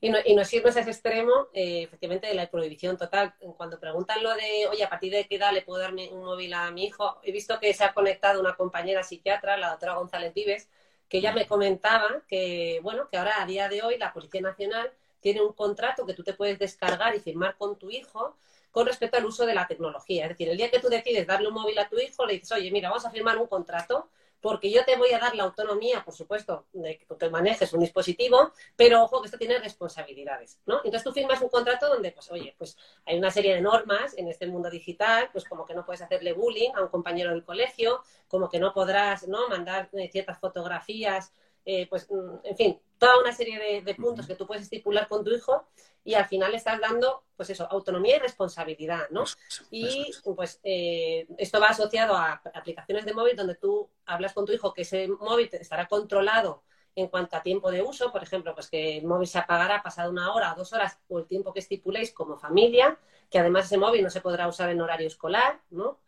Y no, y no irnos a ese extremo, eh, efectivamente, de la prohibición total. Cuando preguntan lo de, oye, ¿a partir de qué edad le puedo dar un móvil a mi hijo? He visto que se ha conectado una compañera psiquiatra, la doctora González Vives, que ella me comentaba que, bueno, que ahora a día de hoy la Policía Nacional tiene un contrato que tú te puedes descargar y firmar con tu hijo con respecto al uso de la tecnología. Es decir, el día que tú decides darle un móvil a tu hijo, le dices, oye, mira, vamos a firmar un contrato porque yo te voy a dar la autonomía, por supuesto, de que manejes un dispositivo, pero ojo que esto tiene responsabilidades, ¿no? Entonces tú firmas un contrato donde, pues, oye, pues hay una serie de normas en este mundo digital, pues como que no puedes hacerle bullying a un compañero del colegio, como que no podrás, ¿no? Mandar eh, ciertas fotografías eh, pues, mm, en fin, toda una serie de, puntos que tú puedes estipular con tu hijo y al final estás dando, pues eso, autonomía y responsabilidad, ¿no? Y pues eh, esto va asociado a aplicaciones de móvil donde tú hablas con tu hijo que ese móvil estará controlado en cuanto a tiempo de uso, por ejemplo, pues que el móvil se apagará pasado una hora o dos horas o el tiempo que estipuléis como familia, que además ese móvil no se podrá usar en horario escolar, ¿no?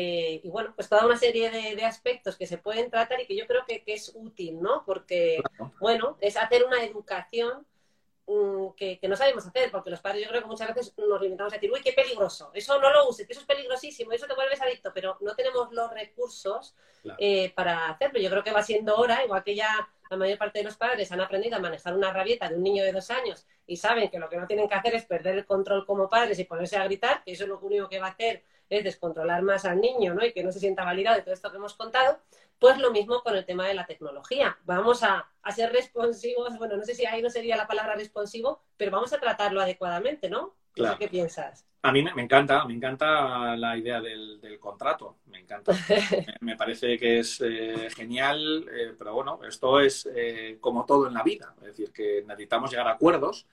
Eh, y bueno, pues toda una serie de, aspectos que se pueden tratar y que yo creo que, es útil, ¿no? Porque, bueno, es hacer una educación mm, que, no sabemos hacer, porque los padres yo creo que muchas veces nos limitamos a decir, uy, qué peligroso, eso no lo uses, que eso es peligrosísimo, eso te vuelves adicto, pero no tenemos los recursos eh, para hacerlo. Yo creo que va siendo hora, igual que ya la mayor parte de los padres han aprendido a manejar una rabieta de un niño de dos años y saben que lo que no tienen que hacer es perder el control como padres y ponerse a gritar, que eso es lo único que va a hacer es descontrolar más al niño ¿no? y que no se sienta validado de todo esto que hemos contado, pues lo mismo con el tema de la tecnología. Vamos a, ser responsivos, bueno, no sé si ahí no sería la palabra responsivo, pero vamos a tratarlo adecuadamente, ¿no? Claro. ¿Qué piensas? A mí me, encanta, me encanta la idea del, contrato, me encanta. me, parece que es eh, genial, eh, pero bueno, esto es eh, como todo en la vida, es decir, que necesitamos llegar a acuerdos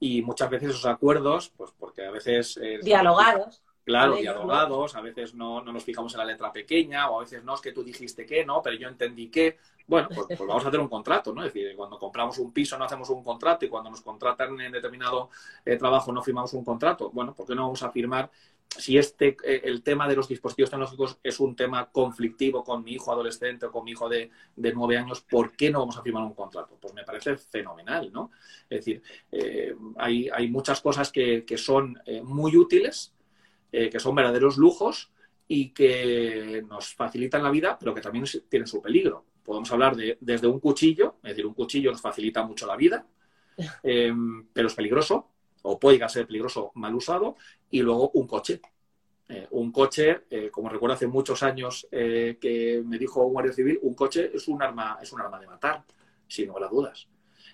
y muchas veces esos acuerdos, pues porque a veces... Dialogados. Claro, dialogados, a veces no, no, nos fijamos en la letra pequeña, o a veces no, es que tú dijiste que no, pero yo entendí que. Bueno, pues, pues, vamos a hacer un contrato, ¿no? Es decir, cuando compramos un piso no hacemos un contrato y cuando nos contratan en determinado eh, trabajo no firmamos un contrato. Bueno, ¿por qué no vamos a firmar si este eh, el tema de los dispositivos tecnológicos es un tema conflictivo con mi hijo adolescente o con mi hijo de, nueve años, ¿por qué no vamos a firmar un contrato? Pues me parece fenomenal, ¿no? Es decir, eh, hay, hay, muchas cosas que, que son muy útiles eh, que son verdaderos lujos y que nos facilitan la vida, pero que también tienen su peligro. Podemos hablar de, desde un cuchillo, es decir, un cuchillo nos facilita mucho la vida, eh, pero es peligroso o puede llegar a ser peligroso mal usado, y luego un coche. Eh, un coche, eh, como recuerdo hace muchos años eh, que me dijo un guardia civil, un coche es un arma, es un arma de matar, sin lugar a dudas.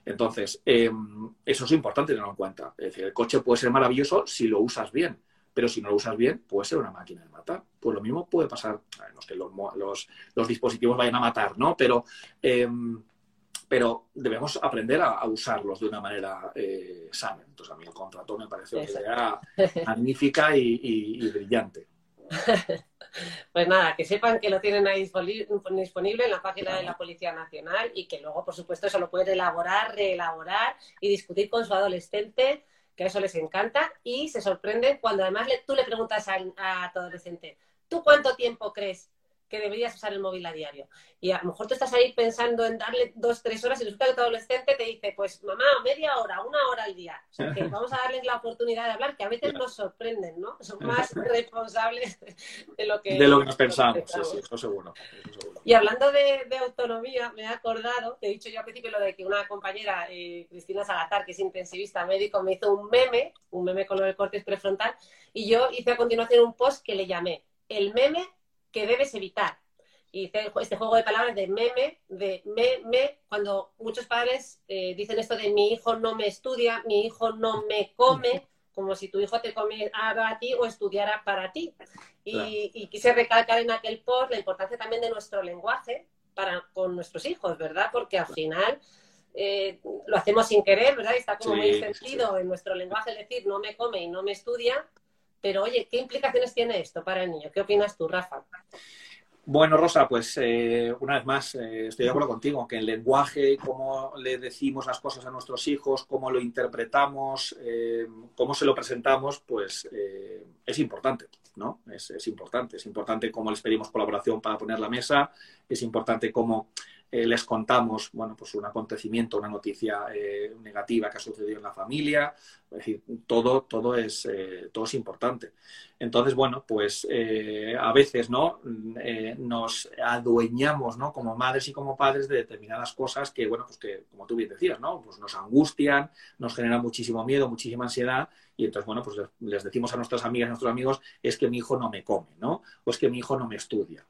Entonces, em, eso es importante tenerlo en cuenta. Es decir, el coche puede ser maravilloso si lo usas bien, pero si no lo usas bien, puede ser una máquina de matar. Pues lo mismo puede pasar, no es que los, los, dispositivos vayan a matar, ¿no? Pero, em, pero debemos aprender a, usarlos de una manera eh, sana. Entonces, a mí el contrato me parece una idea magnífica y brillante. Pues nada, que sepan que lo tienen ahí disponible en la página de la Policía Nacional y que luego, por supuesto, eso lo pueden elaborar, reelaborar y discutir con su adolescente, que a eso les encanta y se sorprenden cuando además tú le preguntas a, a tu adolescente, ¿tú cuánto tiempo crees que deberías usar el móvil a diario. Y a lo mejor tú estás ahí pensando en darle dos, tres horas y resulta que tu adolescente te dice, pues mamá, media hora, una hora al día. O sea, que vamos a darles la oportunidad de hablar, que a veces nos sorprenden, ¿no? Son más responsables de lo que, de lo que nos pensamos. Sí, sí, eso seguro, Y hablando de, autonomía, me he acordado, te he dicho yo al principio lo de que una compañera, eh, Cristina Salazar, que es intensivista médico, me hizo un meme, un meme con lo del corte prefrontal, y yo hice a continuación un post que le llamé El meme que debes evitar. Y este juego de palabras de meme, de me, me, cuando muchos padres eh, dicen esto de mi hijo no me estudia, mi hijo no me come, como si tu hijo te comiera a ti o estudiara para ti. Y, quise recalcar en aquel post la importancia también de nuestro lenguaje para, con nuestros hijos, ¿verdad? Porque al final eh, lo hacemos sin querer, ¿verdad? está como muy sentido en nuestro lenguaje decir no me come y no me estudia, pero oye, ¿qué implicaciones tiene esto para el niño? ¿Qué opinas tú, Rafa? Bueno, Rosa, pues eh, una vez más eh, estoy de acuerdo contigo, que el lenguaje, cómo le decimos las cosas a nuestros hijos, cómo lo interpretamos, eh, cómo se lo presentamos, pues es importante, ¿no? Es, es, importante. Es importante cómo les pedimos colaboración para poner la mesa, es importante cómo eh, les contamos, bueno, pues un acontecimiento, una noticia eh, negativa que ha sucedido en la familia, es decir, todo, todo, es, eh, todo es importante. Entonces, bueno, pues a veces, ¿no? nos adueñamos, ¿no? Como madres y como padres de determinadas cosas que, bueno, pues que, como tú bien decías, ¿no? Pues nos angustian, nos generan muchísimo miedo, muchísima ansiedad y entonces, bueno, pues les decimos a nuestras amigas, a nuestros amigos, es que mi hijo no me come, ¿no? O es que mi hijo no me estudia.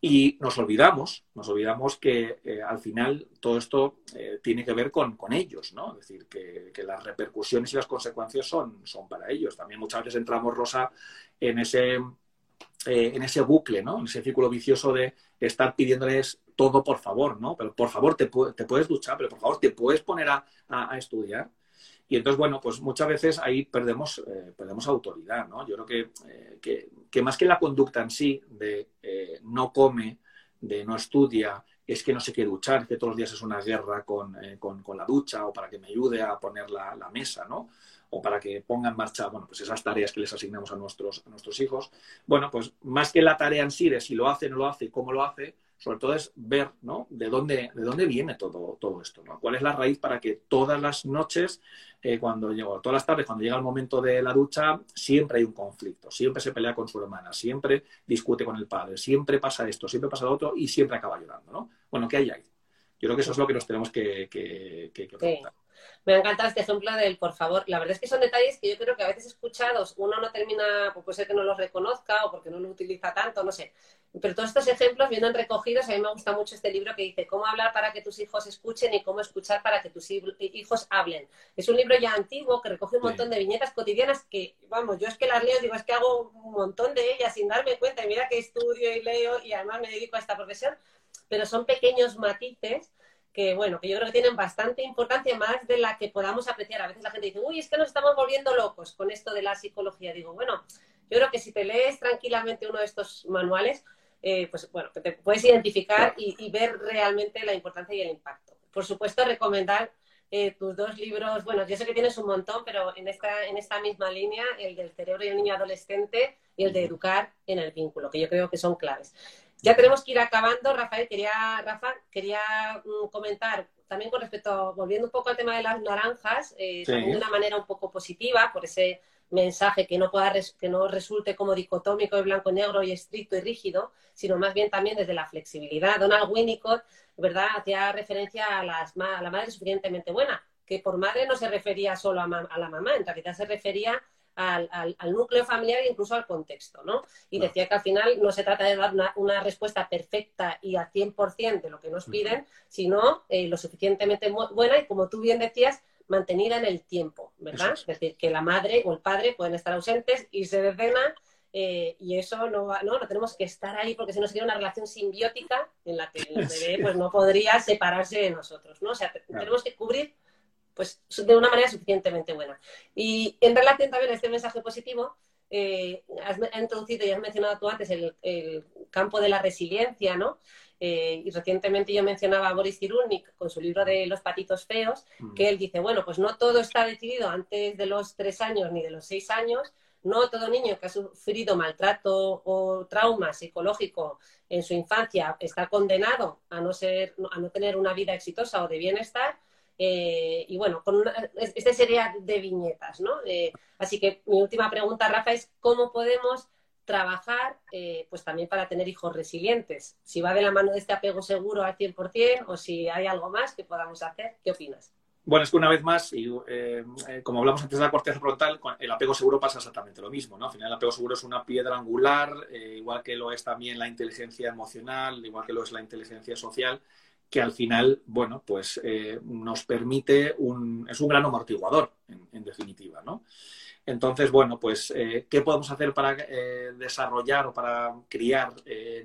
Y nos olvidamos, nos olvidamos que eh, al final todo esto eh, tiene que ver con, ellos, ¿no? Es decir, que, las repercusiones y las consecuencias son, son para ellos. También muchas veces entramos, Rosa, en ese, eh, en ese bucle, ¿no? En ese círculo vicioso de estar pidiéndoles todo por favor, ¿no? Pero por favor te, te puedes duchar, pero por favor te puedes poner a, a estudiar. Y entonces, bueno, pues muchas veces ahí perdemos, eh, perdemos autoridad, ¿no? Yo creo eh, que, que, más que la conducta en sí de eh, no come, de no estudia, es que no sé qué duchar, que todos los días es una guerra con, con, la ducha o para que me ayude a poner la, la, mesa, ¿no? O para que ponga en marcha, bueno, pues esas tareas que les asignamos a nuestros, a nuestros hijos. Bueno, pues más que la tarea en sí de si lo hace, no lo hace cómo lo hace, sobre todo es ver ¿no? de, dónde, de dónde viene todo, todo esto, ¿no? cuál es la raíz para que todas las noches, eh, cuando llego, todas las tardes, cuando llega el momento de la ducha, siempre hay un conflicto, siempre se pelea con su hermana, siempre discute con el padre, siempre pasa esto, siempre pasa lo otro y siempre acaba llorando. ¿no? Bueno, ¿qué hay ahí? Yo creo que eso es lo que nos tenemos que, que, que, preguntar. Me ha encantado este ejemplo del por favor. La verdad es que son detalles que yo creo que a veces escuchados uno no termina, pues puede ser que no los reconozca o porque no lo utiliza tanto, no sé. Pero todos estos ejemplos vienen recogidos. A mí me gusta mucho este libro que dice cómo hablar para que tus hijos escuchen y cómo escuchar para que tus hijos hablen. Es un libro ya antiguo que recoge un montón de viñetas cotidianas que, vamos, yo es que las leo, digo, es que hago un montón de ellas sin darme cuenta. Y mira que estudio y leo y además me dedico a esta profesión. Pero son pequeños matices que bueno, que yo creo que tienen bastante importancia más de la que podamos apreciar. A veces la gente dice, uy, es que nos estamos volviendo locos con esto de la psicología. Digo, bueno, yo creo que si te lees tranquilamente uno de estos manuales, eh, pues bueno, te puedes identificar y, ver realmente la importancia y el impacto. Por supuesto, recomendar eh, tus dos libros, bueno, yo sé que tienes un montón, pero en esta, en esta misma línea, el del cerebro y el niño adolescente y el de educar en el vínculo, que yo creo que son claves. Ya tenemos que ir acabando. Rafael, quería, Rafa, quería mm, comentar también con respecto, volviendo un poco al tema de las naranjas, eh, también de una manera un poco positiva, por ese mensaje que no, pueda que no resulte como dicotómico de blanco-negro y estricto y rígido, sino más bien también desde la flexibilidad. Donald Winnicott, ¿verdad?, hacía referencia a, las, a la madre suficientemente buena, que por madre no se refería solo a, la mamá, en realidad se refería al, núcleo familiar e incluso al contexto, ¿no? Y decía que al final no se trata de dar una, respuesta perfecta y al 100% de lo que nos piden, sino eh, lo suficientemente buena y, como tú bien decías, mantenida en el tiempo, ¿verdad? Es. decir, que la madre o el padre pueden estar ausentes, irse de cena eh, y eso no, no, no tenemos que estar ahí porque si no sería una relación simbiótica en la que el bebé pues, no podría separarse de nosotros, ¿no? O sea, tenemos que cubrir pues de una manera suficientemente buena. Y en relación también a este mensaje positivo, eh, has introducido y has mencionado tú antes el, campo de la resiliencia, ¿no? Eh, y recientemente yo mencionaba a Boris Cyrulnik con su libro de Los patitos feos, mm. que él dice, bueno, pues no todo está decidido antes de los tres años ni de los seis años, no todo niño que ha sufrido maltrato o trauma psicológico en su infancia está condenado a no, ser, a no tener una vida exitosa o de bienestar, eh, y bueno, con esta serie de viñetas, ¿no? Eh, así que mi última pregunta, Rafa, es cómo podemos trabajar eh, pues también para tener hijos resilientes. Si va de la mano de este apego seguro al 100% o si hay algo más que podamos hacer, ¿qué opinas? Bueno, es que una vez más, y, como hablamos antes de la corteza frontal, el apego seguro pasa exactamente lo mismo, ¿no? Al final el apego seguro es una piedra angular, igual que lo es también la inteligencia emocional, igual que lo es la inteligencia social, que al final, bueno, pues eh, nos permite un, es un gran amortiguador, en, definitiva, ¿no? Entonces, bueno, pues, eh, ¿qué podemos hacer para eh, desarrollar o para criar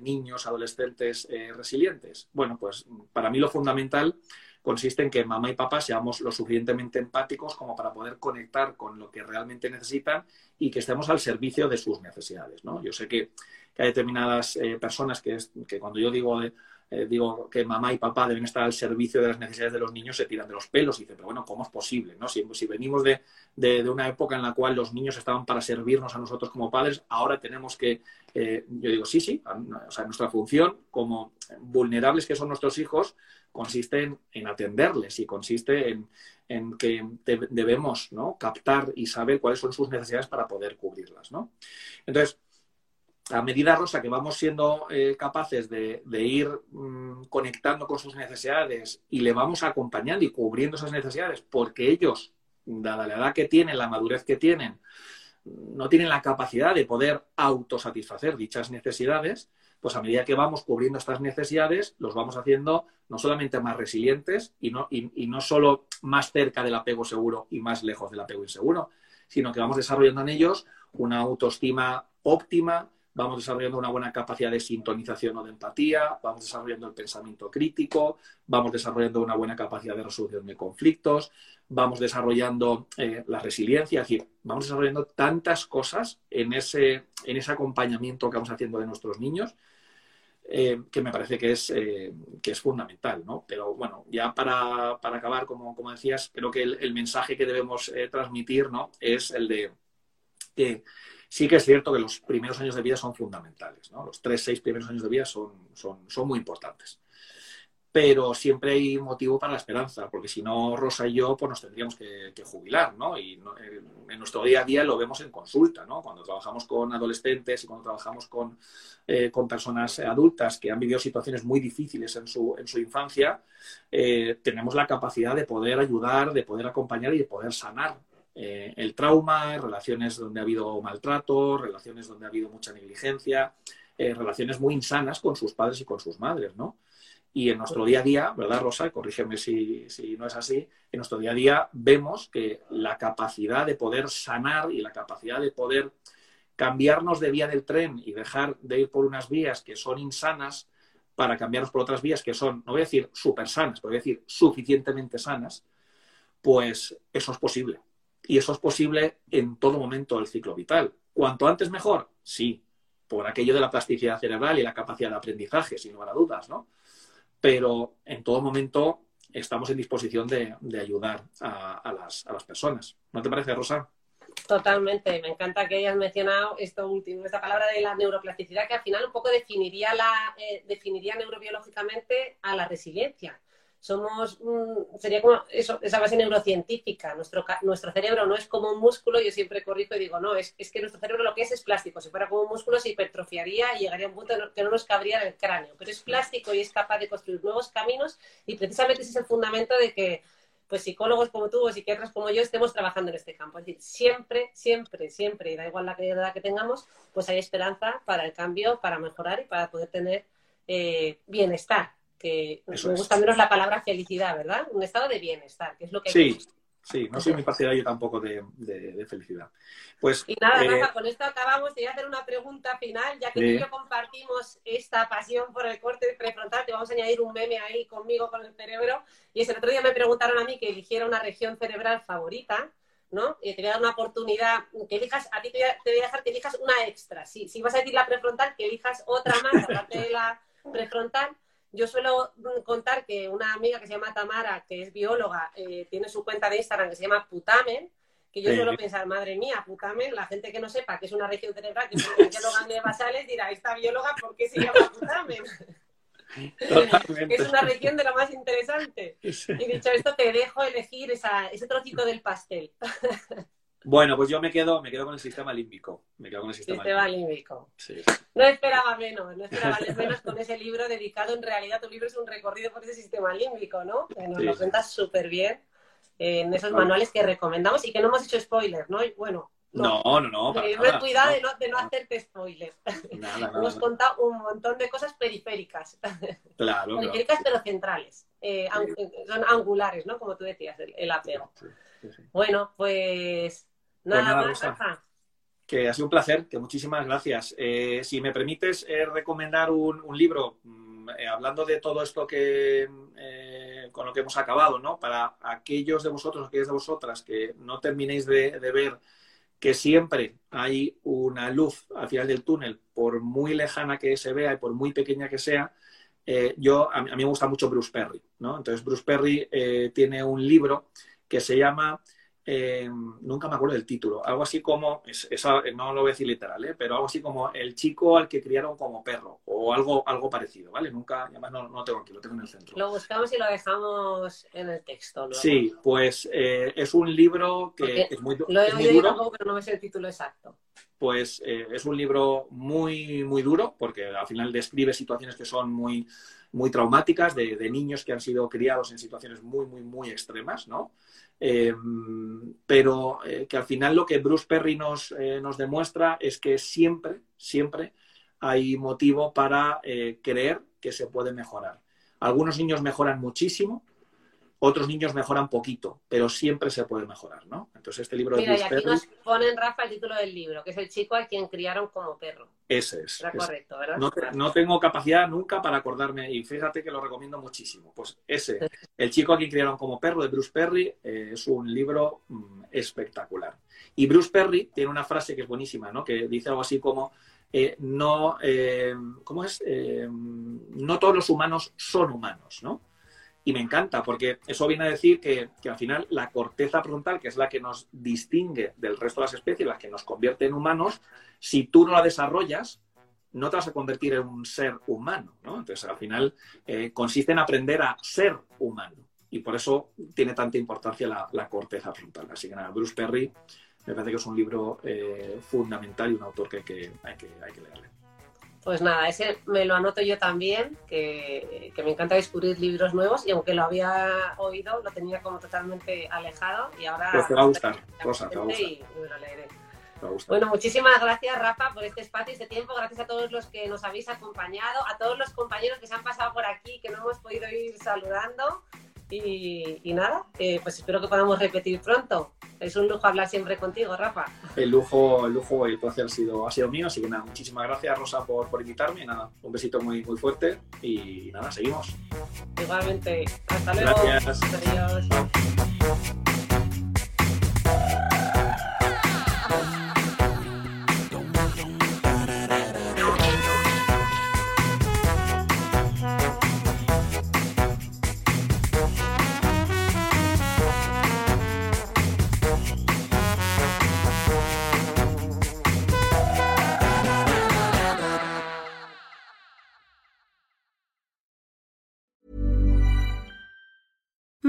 niños, adolescentes resilientes? Bueno, pues para mí lo fundamental consiste en que mamá y papá seamos lo suficientemente empáticos como para poder conectar con lo que realmente necesitan y que estemos al servicio de sus necesidades, ¿no? Yo sé que, hay determinadas personas que, que cuando yo digo de eh, digo que mamá y papá deben estar al servicio de las necesidades de los niños, se tiran de los pelos y dicen, pero bueno, ¿cómo es posible? ¿no? Si, venimos de, una época en la cual los niños estaban para servirnos a nosotros como padres, ahora tenemos que, eh, yo digo, sí, sí, o sea, nuestra función como vulnerables que son nuestros hijos consiste en, atenderles y consiste en, en que debemos ¿no? captar y saber cuáles son sus necesidades para poder cubrirlas. ¿no? Entonces, a medida, Rosa, que vamos siendo eh, capaces de, ir mm, conectando con sus necesidades y le vamos acompañando y cubriendo esas necesidades, porque ellos, dada la edad que tienen, la madurez que tienen, no tienen la capacidad de poder autosatisfacer dichas necesidades, pues a medida que vamos cubriendo estas necesidades, los vamos haciendo no solamente más resilientes y no, y no solo más cerca del apego seguro y más lejos del apego inseguro, sino que vamos desarrollando en ellos una autoestima óptima, vamos desarrollando una buena capacidad de sintonización o de empatía, vamos desarrollando el pensamiento crítico, vamos desarrollando una buena capacidad de resolución de conflictos, vamos desarrollando eh, la resiliencia, es decir, vamos desarrollando tantas cosas en ese, en ese acompañamiento que vamos haciendo de nuestros niños. Eh, que me parece que es, eh, que es fundamental, ¿no? Pero bueno, ya para, acabar, como, como, decías, creo que el, el mensaje que debemos transmitir, ¿no? Es el de que Sí que es cierto que los primeros años de vida son fundamentales, ¿no? Los tres, seis primeros años de vida son, son, son muy importantes. Pero siempre hay motivo para la esperanza, porque si no, Rosa y yo, pues nos tendríamos que, jubilar, ¿no? Y en nuestro día a día lo vemos en consulta, ¿no? Cuando trabajamos con adolescentes y cuando trabajamos con, eh, con personas adultas que han vivido situaciones muy difíciles en su, en su infancia, eh, tenemos la capacidad de poder ayudar, de poder acompañar y de poder sanar eh, el trauma, relaciones donde ha habido maltrato, relaciones donde ha habido mucha negligencia, eh, relaciones muy insanas con sus padres y con sus madres, ¿no? Y en nuestro día a día, ¿verdad, Rosa? Corrígeme si, si, no es así. En nuestro día a día vemos que la capacidad de poder sanar y la capacidad de poder cambiarnos de vía del tren y dejar de ir por unas vías que son insanas para cambiarnos por otras vías que son, no voy a decir súper sanas, pero voy a decir suficientemente sanas, pues eso es posible. Y eso es posible en todo momento del ciclo vital. Cuanto antes mejor, sí, por aquello de la plasticidad cerebral y la capacidad de aprendizaje, sin lugar a dudas, ¿no? Pero en todo momento estamos en disposición de, ayudar a, las, personas. ¿No te parece, Rosa? Totalmente. Me encanta que hayas mencionado esto último, esta palabra de la neuroplasticidad, que al final un poco definiría, la, eh, definiría neurobiológicamente a la resiliencia somos, sería como eso, esa base neurocientífica. Nuestro, nuestro cerebro no es como un músculo, yo siempre corrijo y digo, no, es, es que nuestro cerebro lo que es es plástico. Si fuera como un músculo se hipertrofiaría y llegaría a un punto que no nos cabría en el cráneo. Pero es plástico y es capaz de construir nuevos caminos y precisamente ese es el fundamento de que pues psicólogos como tú o psiquiatras como yo estemos trabajando en este campo. Es decir, siempre, siempre, siempre, y da igual la edad que tengamos, pues hay esperanza para el cambio, para mejorar y para poder tener eh, bienestar, que me gusta menos la palabra felicidad, ¿verdad? Un estado de bienestar, que es lo que... Sí, Sí, no soy muy partidario tampoco de, de, felicidad. Pues, y nada, eh, con esto acabamos. Te voy a hacer una pregunta final, ya que tú y yo compartimos esta pasión por el corte prefrontal, te vamos a añadir un meme ahí conmigo con el cerebro. Y ese otro día me preguntaron a mí que eligiera una región cerebral favorita, ¿no? Y te voy a dar una oportunidad que elijas, a ti te voy a, dejar que elijas una extra. Si, si vas a decir la prefrontal, que elijas otra más, aparte de la prefrontal. Yo suelo contar que una amiga que se llama Tamara, que es bióloga, eh, tiene su cuenta de Instagram que se llama Putamen, que yo suelo pensar, madre mía, Putamen, la gente que no sepa que es una región cerebral, que es bióloga de basales, dirá, esta bióloga, ¿por qué se llama Putamen? es una región de lo más interesante. Y dicho esto, te dejo elegir ese trocito del pastel. Bueno, pues yo me quedo, me quedo con el sistema límbico. Me quedo con el sistema, límbico. No esperaba menos, no esperaba menos con ese libro dedicado. En realidad, tu libro es un recorrido por ese sistema límbico, ¿no? Que nos lo cuentas súper bien en esos manuales que recomendamos y que no hemos hecho spoilers, ¿no? bueno, no, no, no. no, no cuidado de no, de no hacerte spoilers. Hemos contado un montón de cosas periféricas. Claro. periféricas pero centrales. Eh, son angulares, ¿no? Como tú decías, el, apego. Bueno, pues Nada, pues nada Que ha sido un placer, que muchísimas gracias. Eh, si me permites eh, recomendar un, libro, mm, eh, hablando de todo esto que con lo que hemos acabado, ¿no? Para aquellos de vosotros, aquellas de vosotras que no terminéis de, ver que siempre hay una luz al final del túnel, por muy lejana que se vea y por muy pequeña que sea, yo, a mí, me gusta mucho Bruce Perry, ¿no? Entonces, Bruce Perry tiene un libro que se llama eh, nunca me acuerdo del título, algo así como, no lo voy a decir literal, ¿eh? pero algo así como el chico al que criaron como perro o algo, algo parecido, ¿vale? Nunca, además no, no tengo aquí, lo tengo en el centro. Lo buscamos y lo dejamos en el texto. Sí, pues eh, es un libro que es muy, lo he oído pero no me sé el título exacto. Pues es un libro muy, muy duro porque al final describe situaciones que son muy, muy traumáticas de, de niños que han sido criados en situaciones muy, muy, muy extremas, ¿no? Eh, pero eh, que al final lo que Bruce Perry nos, eh, nos, demuestra es que siempre, siempre hay motivo para creer que se puede mejorar. Algunos niños mejoran muchísimo, otros niños mejoran poquito, pero siempre se puede mejorar, ¿no? Entonces este libro Mira, de Bruce y aquí nos ponen, Rafa, el título del libro, que es el chico a quien criaron como perro. Ese es. correcto, ¿verdad? No, tengo capacidad nunca para acordarme, y fíjate que lo recomiendo muchísimo. Pues ese, El chico a quien criaron como perro, de Bruce Perry, eh, es un libro mm, espectacular. Y Bruce Perry tiene una frase que es buenísima, ¿no? Que dice algo así como... Eh, no, eh, ¿cómo es? no todos los humanos son humanos, ¿no? Y me encanta, porque eso viene a decir que, al final la corteza frontal, que es la que nos distingue del resto de las especies, la que nos convierte en humanos, si tú no la desarrollas, no te vas a convertir en un ser humano. ¿no? Entonces, al final, eh, consiste en aprender a ser humano. Y por eso tiene tanta importancia la, corteza frontal. Así que nada, Bruce Perry me parece que es un libro eh, fundamental y un autor que hay que, hay que, hay que leerle. Pues nada, ese me lo anoto yo también, que, me encanta descubrir libros nuevos y aunque lo había oído, lo tenía como totalmente alejado y ahora... Pues te va a gustar, Rosa, te va a gustar. Y me lo leeré. Bueno, muchísimas gracias Rafa por este espacio y este tiempo. Gracias a todos los que nos habéis acompañado, a todos los compañeros que se han pasado por aquí, que no hemos podido ir saludando. Y, nada, eh, pues espero que podamos repetir pronto. Es un lujo hablar siempre contigo, Rafa. El lujo, el lujo y el placer ha sido, ha sido mío, así que nada, muchísimas gracias, Rosa, por, por invitarme. Nada, un besito muy, muy fuerte y nada, seguimos. Igualmente, hasta luego. Gracias. Adiós.